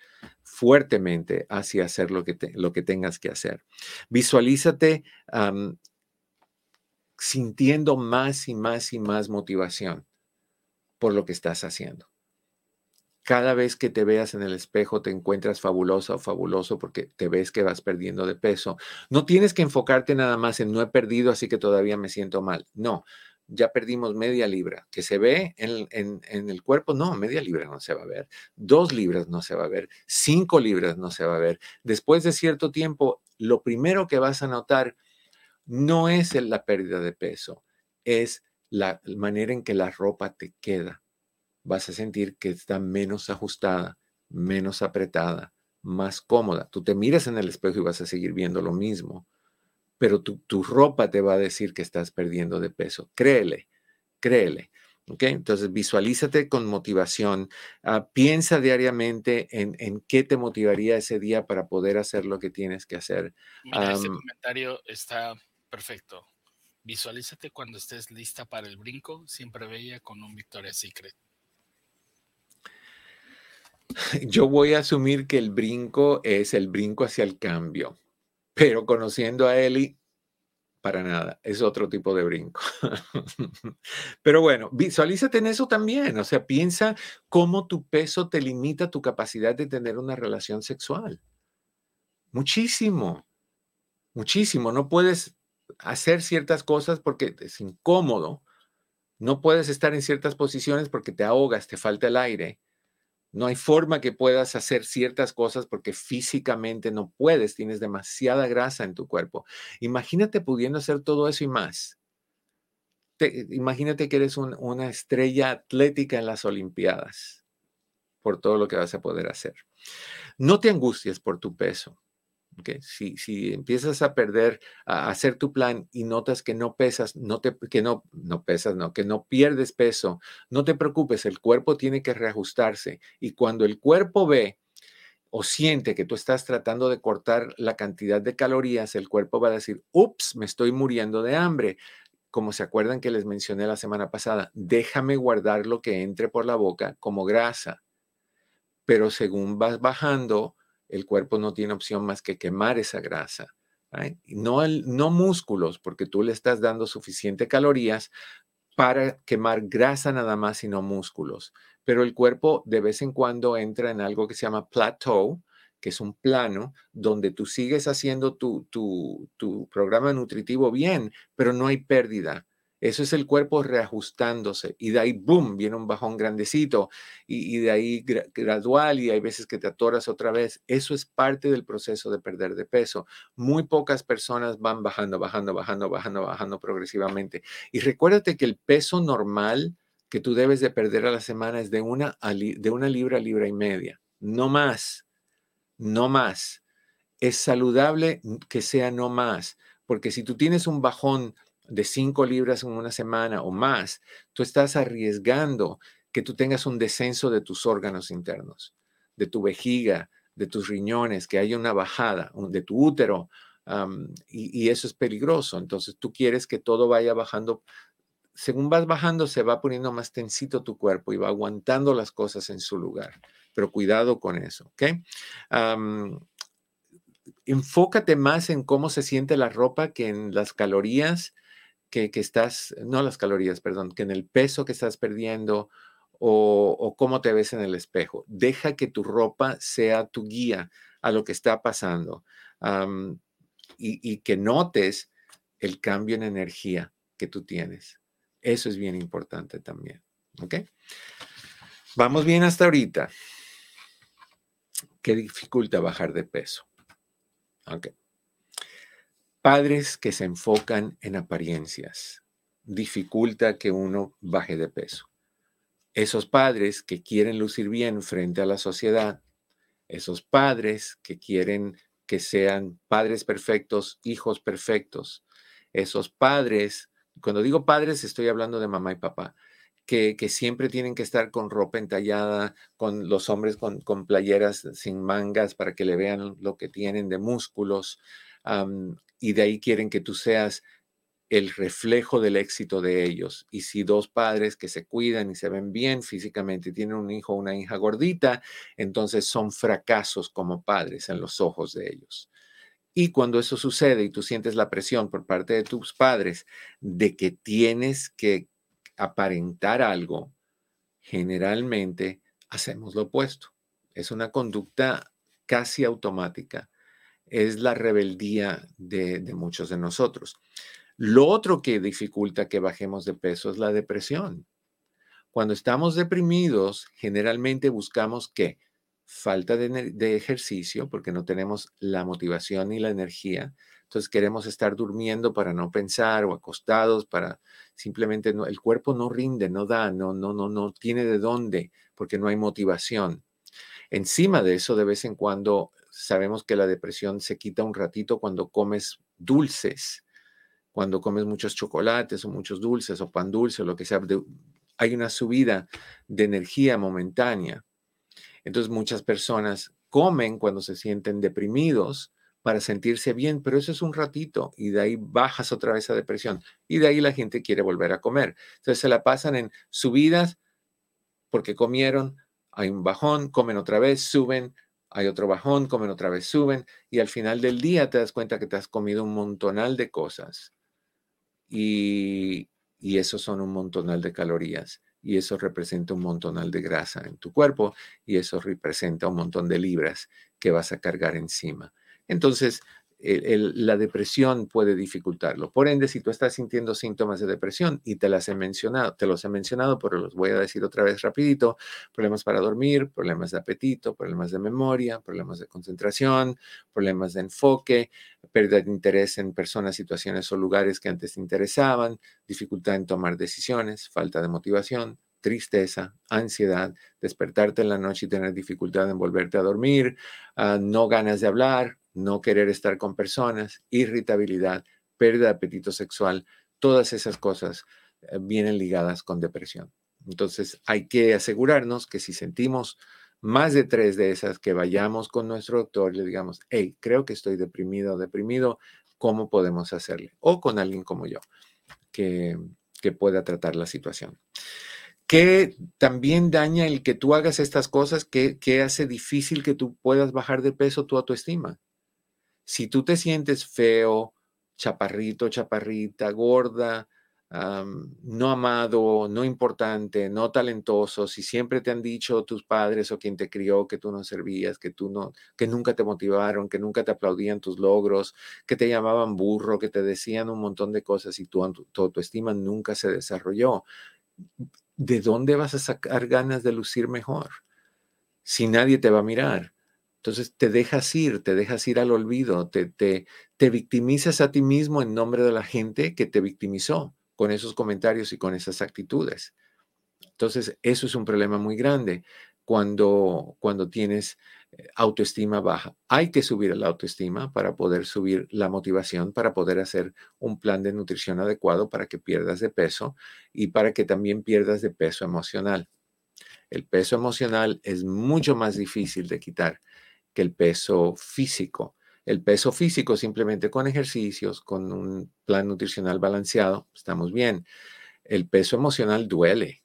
fuertemente hacia hacer lo que, lo que tengas que hacer. Visualízate sintiendo más y más y más motivación por lo que estás haciendo. Cada vez que te veas en el espejo te encuentras fabulosa o fabuloso porque te ves que vas perdiendo de peso. No tienes que enfocarte nada más en no he perdido, así que todavía me siento mal. No, ya perdimos media libra. ¿Que se ve en, el cuerpo? No, media libra no se va a ver. Dos libras no se va a ver. Cinco libras no se va a ver. Después de cierto tiempo, lo primero que vas a notar no es la pérdida de peso, es la manera en que la ropa te queda. Vas a sentir que está menos ajustada, menos apretada, más cómoda. Tú te miras en el espejo y vas a seguir viendo lo mismo, pero tu, tu ropa te va a decir que estás perdiendo de peso. Créele, créele. Entonces, visualízate con motivación. Ah, piensa diariamente en, qué te motivaría ese día para poder hacer lo que tienes que hacer. Mira, ese comentario está perfecto. Visualízate cuando estés lista para el brinco, siempre bella con un Victoria's Secret. Yo voy a asumir que el brinco es el brinco hacia el cambio, pero conociendo a Eli, para nada, es otro tipo de brinco. Pero bueno, visualízate en eso también, o sea, piensa cómo tu peso te limita tu capacidad de tener una relación sexual. Muchísimo, muchísimo. No puedes hacer ciertas cosas porque es incómodo. No puedes estar en ciertas posiciones porque te ahogas, te falta el aire. No hay forma que puedas hacer ciertas cosas porque físicamente no puedes, tienes demasiada grasa en tu cuerpo. Imagínate pudiendo hacer todo eso y más. imagínate que eres una estrella atlética en las Olimpiadas por todo lo que vas a poder hacer. No te angusties por tu peso. Si, empiezas a perder, a hacer tu plan y notas que no pesas, no te, que no, no pesas, no, que no pierdes peso, no te preocupes, el cuerpo tiene que reajustarse. Y cuando el cuerpo ve o siente que tú estás tratando de cortar la cantidad de calorías, el cuerpo va a decir, ups, me estoy muriendo de hambre. Como se acuerdan que les mencioné la semana pasada, déjame guardar lo que entre por la boca como grasa. Pero según vas bajando, el cuerpo no tiene opción más que quemar esa grasa. No, no músculos, porque tú le estás dando suficiente calorías para quemar grasa nada más y no músculos. Pero el cuerpo de vez en cuando entra en algo que se llama plateau, que es un plano donde tú sigues haciendo tu, tu, tu programa nutritivo bien, pero no hay pérdida. Eso es el cuerpo reajustándose y de ahí, boom, viene un bajón grandecito y, de ahí gradual y hay veces que te atoras otra vez. Eso es parte del proceso de perder de peso. Muy pocas personas van bajando, bajando, bajando, bajando, bajando progresivamente. Y recuérdate que el peso normal que tú debes de perder a la semana es de una, de una libra libra y media. No más, no más. Es saludable que sea no más, porque si tú tienes un bajón de 5 libras en una semana o más, tú estás arriesgando que tú tengas un descenso de tus órganos internos, de tu vejiga, de tus riñones, que haya una bajada de tu útero, y, eso es peligroso. Entonces tú quieres que todo vaya bajando. Según vas bajando, se va poniendo más tensito tu cuerpo y va aguantando las cosas en su lugar. Pero cuidado con eso, ¿ok? enfócate más en cómo se siente la ropa que en las calorías que, estás, no las calorías, perdón, que en el peso que estás perdiendo o, cómo te ves en el espejo. Deja que tu ropa sea tu guía a lo que está pasando y, que notes el cambio en energía que tú tienes. Eso es bien importante también. ¿Ok? Vamos bien hasta ahorita. ¿Qué dificulta bajar de peso? Ok. Padres que se enfocan en apariencias dificulta que uno baje de peso. Esos padres que quieren lucir bien frente a la sociedad, esos padres que quieren que sean padres perfectos, hijos perfectos, esos padres, cuando digo padres estoy hablando de mamá y papá, que, siempre tienen que estar con ropa entallada, con los hombres con, playeras sin mangas para que le vean lo que tienen de músculos, y de ahí quieren que tú seas el reflejo del éxito de ellos. Y si dos padres que se cuidan y se ven bien físicamente tienen un hijo o una hija gordita, entonces son fracasos como padres en los ojos de ellos. Y cuando eso sucede y tú sientes la presión por parte de tus padres de que tienes que aparentar algo, generalmente hacemos lo opuesto. Es una conducta casi automática es la rebeldía de, muchos de nosotros. Lo otro que dificulta que bajemos de peso es la depresión. Cuando estamos deprimidos, generalmente buscamos que falta de, ejercicio porque no tenemos la motivación ni la energía. Entonces queremos estar durmiendo para no pensar o acostados para simplemente el cuerpo no rinde, no da, no, no, no, no tiene de dónde porque no hay motivación. Encima de eso, de vez en cuando sabemos que la depresión se quita un ratito cuando comes dulces, cuando comes muchos chocolates o muchos dulces o pan dulce o lo que sea. hay una subida de energía momentánea. Entonces muchas personas comen cuando se sienten deprimidos para sentirse bien, pero eso es un ratito y de ahí bajas otra vez a depresión y de ahí la gente quiere volver a comer. Entonces se la pasan en subidas porque comieron, hay un bajón, comen otra vez, suben, hay otro bajón, comen otra vez, suben y al final del día te das cuenta que te has comido un montonal de cosas y, y eso son un montonal de calorías y eso representa un montonal de grasa en tu cuerpo y eso representa un montón de libras que vas a cargar encima. Entonces, la depresión puede dificultarlo. Por ende, si tú estás sintiendo síntomas de depresión y te las he mencionado, te los he mencionado, pero los voy a decir otra vez rapidito, problemas para dormir, problemas de apetito, problemas de memoria, problemas de concentración, problemas de enfoque, pérdida de interés en personas, situaciones o lugares que antes te interesaban, dificultad en tomar decisiones, falta de motivación, tristeza, ansiedad, despertarte en la noche y tener dificultad en volverte a dormir, ah, no ganas de hablar, no querer estar con personas, irritabilidad, pérdida de apetito sexual, todas esas cosas eh, vienen ligadas con depresión. Entonces hay que asegurarnos que si sentimos más de tres de esas, que vayamos con nuestro doctor y le digamos, hey, creo que estoy deprimido o deprimido, ¿cómo podemos hacerle? O con alguien como yo, que, que pueda tratar la situación. ¿Qué también daña el que tú hagas estas cosas? ¿Qué, ¿Qué hace difícil que tú puedas bajar de peso tu autoestima? Si tú te sientes feo, chaparrito, chaparrita, gorda, no amado, no importante, no talentoso, si siempre te han dicho tus padres o quien te crió que tú no servías, que tú no, que nunca te motivaron, que nunca te aplaudían tus logros, que te llamaban burro, que te decían un montón de cosas y tu, tu autoestima nunca se desarrolló, ¿de dónde vas a sacar ganas de lucir mejor? Si nadie te va a mirar. Entonces te dejas ir, te dejas ir al olvido, te, victimizas a ti mismo en nombre de la gente que te victimizó con esos comentarios y con esas actitudes. Entonces, eso es un problema muy grande cuando, cuando tienes eh, autoestima baja. Hay que subir la autoestima para poder subir la motivación, para poder hacer un plan de nutrición adecuado para que pierdas de peso y para que también pierdas de peso emocional. El peso emocional es mucho más difícil de quitar que el peso físico. El peso físico simplemente con ejercicios, con un plan nutricional balanceado, estamos bien. El peso emocional duele.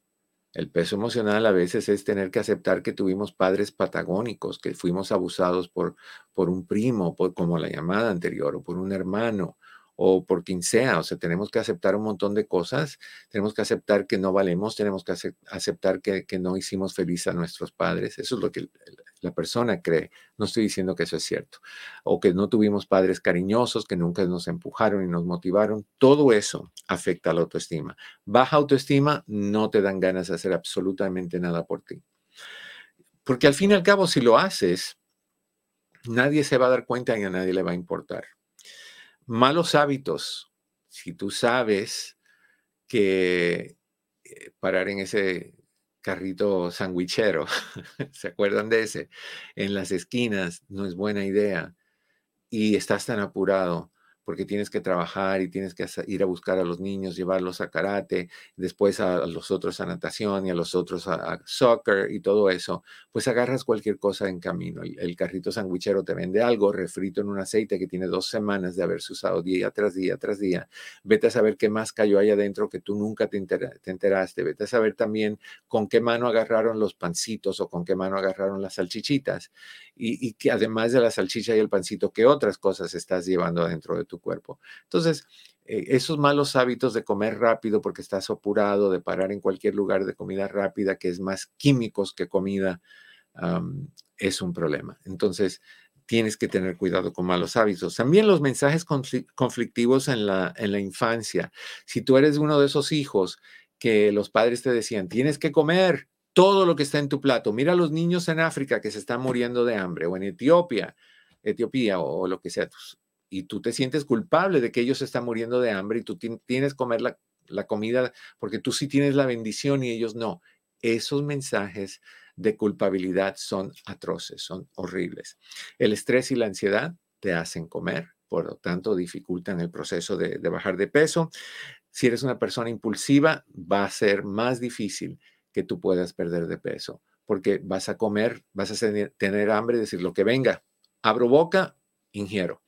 El peso emocional a veces es tener que aceptar que tuvimos padres patagónicos, que fuimos abusados por, por un primo, por, como la llamada anterior, o por un hermano, o por quien sea. O sea, tenemos que aceptar un montón de cosas, tenemos que aceptar que no valemos, tenemos que aceptar que, no hicimos feliz a nuestros padres. Eso es lo que la persona cree. No estoy diciendo que eso es cierto. O que no tuvimos padres cariñosos, que nunca nos empujaron y nos motivaron. Todo eso afecta la autoestima. Baja autoestima, no te dan ganas de hacer absolutamente nada por ti. Porque al fin y al cabo, si lo haces, nadie se va a dar cuenta y a nadie le va a importar. Malos hábitos. Si tú sabes que eh, parar en ese carrito sandwichero, ¿se acuerdan de ese? En las esquinas no es buena idea y estás tan apurado porque tienes que trabajar y tienes que ir a buscar a los niños, llevarlos a karate, después a, los otros a natación y a los otros a, soccer y todo eso, pues agarras cualquier cosa en camino. El, carrito sandwichero te vende algo refrito en un aceite que tiene dos semanas de haberse usado día tras día tras día. Vete a saber qué más cayó ahí adentro que tú nunca te, te enteraste. Vete a saber también con qué mano agarraron los pancitos o con qué mano agarraron las salchichitas y, que además de la salchicha y el pancito, ¿qué otras cosas estás llevando adentro de tu cuerpo? Entonces, eh, esos malos hábitos de comer rápido porque estás apurado, de parar en cualquier lugar de comida rápida, que es más químicos que comida, es un problema. Entonces, tienes que tener cuidado con malos hábitos. También los mensajes conflictivos en la, en la infancia. Si tú eres uno de esos hijos que los padres te decían, tienes que comer, todo lo que está en tu plato. Mira a los niños en África que se están muriendo de hambre o en Etiopía, Etiopía o, lo que sea. Y tú te sientes culpable de que ellos están muriendo de hambre y tú tienes que comer la, la comida porque tú sí tienes la bendición y ellos no. esos mensajes de culpabilidad son atroces, son horribles. El estrés y la ansiedad te hacen comer, por lo tanto dificultan el proceso de, bajar de peso. Si eres una persona impulsiva, va a ser más difícil que tú puedas perder de peso, porque vas a comer, vas a tener, tener hambre, decir lo que venga, abro boca, ingiero.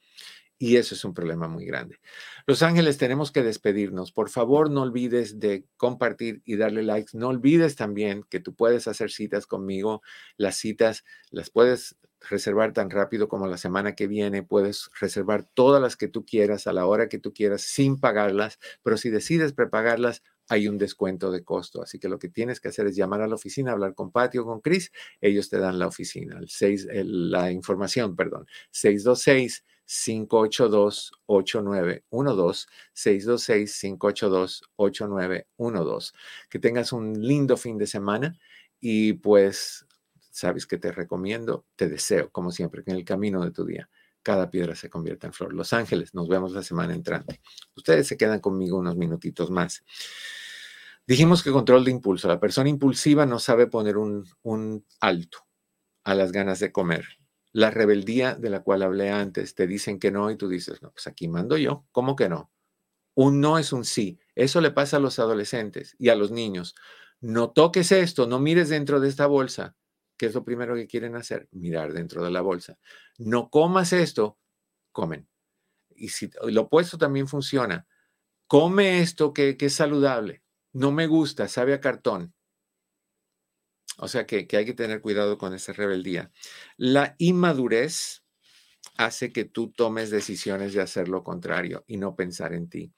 Y eso es un problema muy grande. Los Ángeles, tenemos que despedirnos. Por favor, no olvides de compartir y darle likes. No olvides también que tú puedes hacer citas conmigo. Las citas las puedes reservar tan rápido como la semana que viene. Puedes reservar todas las que tú quieras a la hora que tú quieras sin pagarlas. Pero si decides prepagarlas, hay un descuento de costo. Así que lo que tienes que hacer es llamar a la oficina, hablar con Patio, con Chris. Ellos te dan la oficina, 6, la información, perdón. 626 582-8912, 626-582-8912. Que tengas un lindo fin de semana y pues sabes que te recomiendo, te deseo, como siempre, que en el camino de tu día cada piedra se convierta en flor. Los Ángeles, nos vemos la semana entrante. Ustedes se quedan conmigo unos minutitos más. Dijimos que control de impulso. La persona impulsiva no sabe poner un, un alto a las ganas de comer la rebeldía de la cual hablé antes, te dicen que no y tú dices, no, pues aquí mando yo, ¿cómo que no? Un no es un sí. Eso le pasa a los adolescentes y a los niños. No toques esto, no mires dentro de esta bolsa. ¿Qué es lo primero que quieren hacer? Mirar dentro de la bolsa. No comas esto, comen. Y si lo opuesto también funciona. Come esto que, que es saludable. No me gusta, sabe a cartón. O sea que, hay que tener cuidado con esa rebeldía. La inmadurez hace que tú tomes decisiones de hacer lo contrario y no pensar en ti.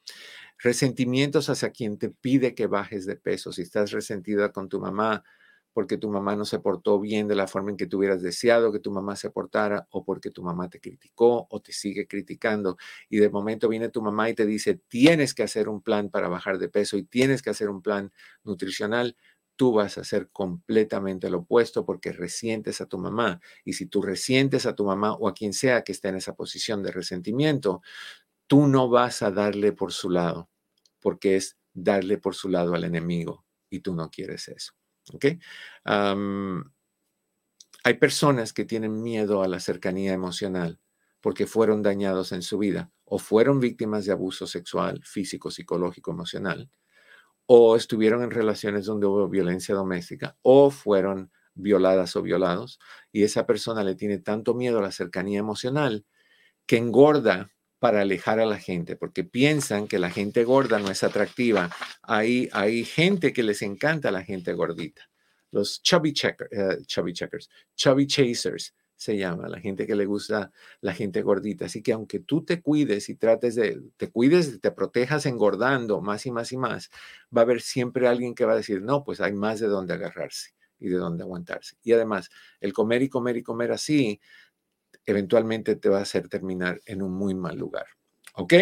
Resentimientos hacia quien te pide que bajes de peso. Si estás resentida con tu mamá porque tu mamá no se portó bien de la forma en que tú hubieras deseado que tu mamá se portara o porque tu mamá te criticó o te sigue criticando y de momento viene tu mamá y te dice tienes que hacer un plan para bajar de peso y tienes que hacer un plan nutricional, tú vas a hacer completamente lo opuesto porque resientes a tu mamá. Y si tú resientes a tu mamá o a quien sea que esté en esa posición de resentimiento, tú no vas a darle por su lado, porque es darle por su lado al enemigo y tú no quieres eso. ¿Ok? hay personas que tienen miedo a la cercanía emocional porque fueron dañados en su vida o fueron víctimas de abuso sexual, físico, psicológico, emocional o estuvieron en relaciones donde hubo violencia doméstica o fueron violadas o violados y esa persona le tiene tanto miedo a la cercanía emocional que engorda para alejar a la gente, porque piensan que la gente gorda no es atractiva. Hay, hay gente que les encanta la gente gordita. Los chubby, eh, chubby checkers, chubby chasers, se llama, la gente que le gusta la gente gordita. Así que aunque tú te cuides y trates de, te cuides, te protejas engordando más y más y más, va a haber siempre alguien que va a decir, no, pues hay más de dónde agarrarse y de dónde aguantarse. Y además, el comer y comer y comer así, eventualmente te va a hacer terminar en un muy mal lugar. ¿Ok?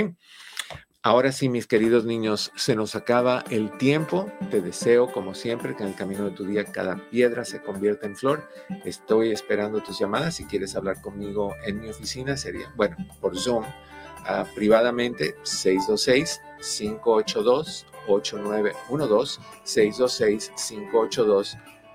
Ahora sí, mis queridos niños, se nos acaba el tiempo. Te deseo, como siempre, que en el camino de tu día cada piedra se convierta en flor. Estoy esperando tus llamadas. Si quieres hablar conmigo en mi oficina, sería, bueno, por Zoom, uh, privadamente, 626-582-8912,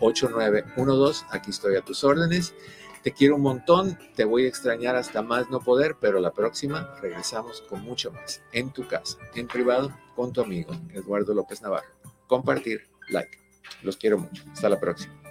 626-582-8912. Aquí estoy a tus órdenes. Te quiero un montón, te voy a extrañar hasta más no poder, pero la próxima regresamos con mucho más en tu casa, en privado, con tu amigo Eduardo López Navarro. Compartir, like. Los quiero mucho. Hasta la próxima.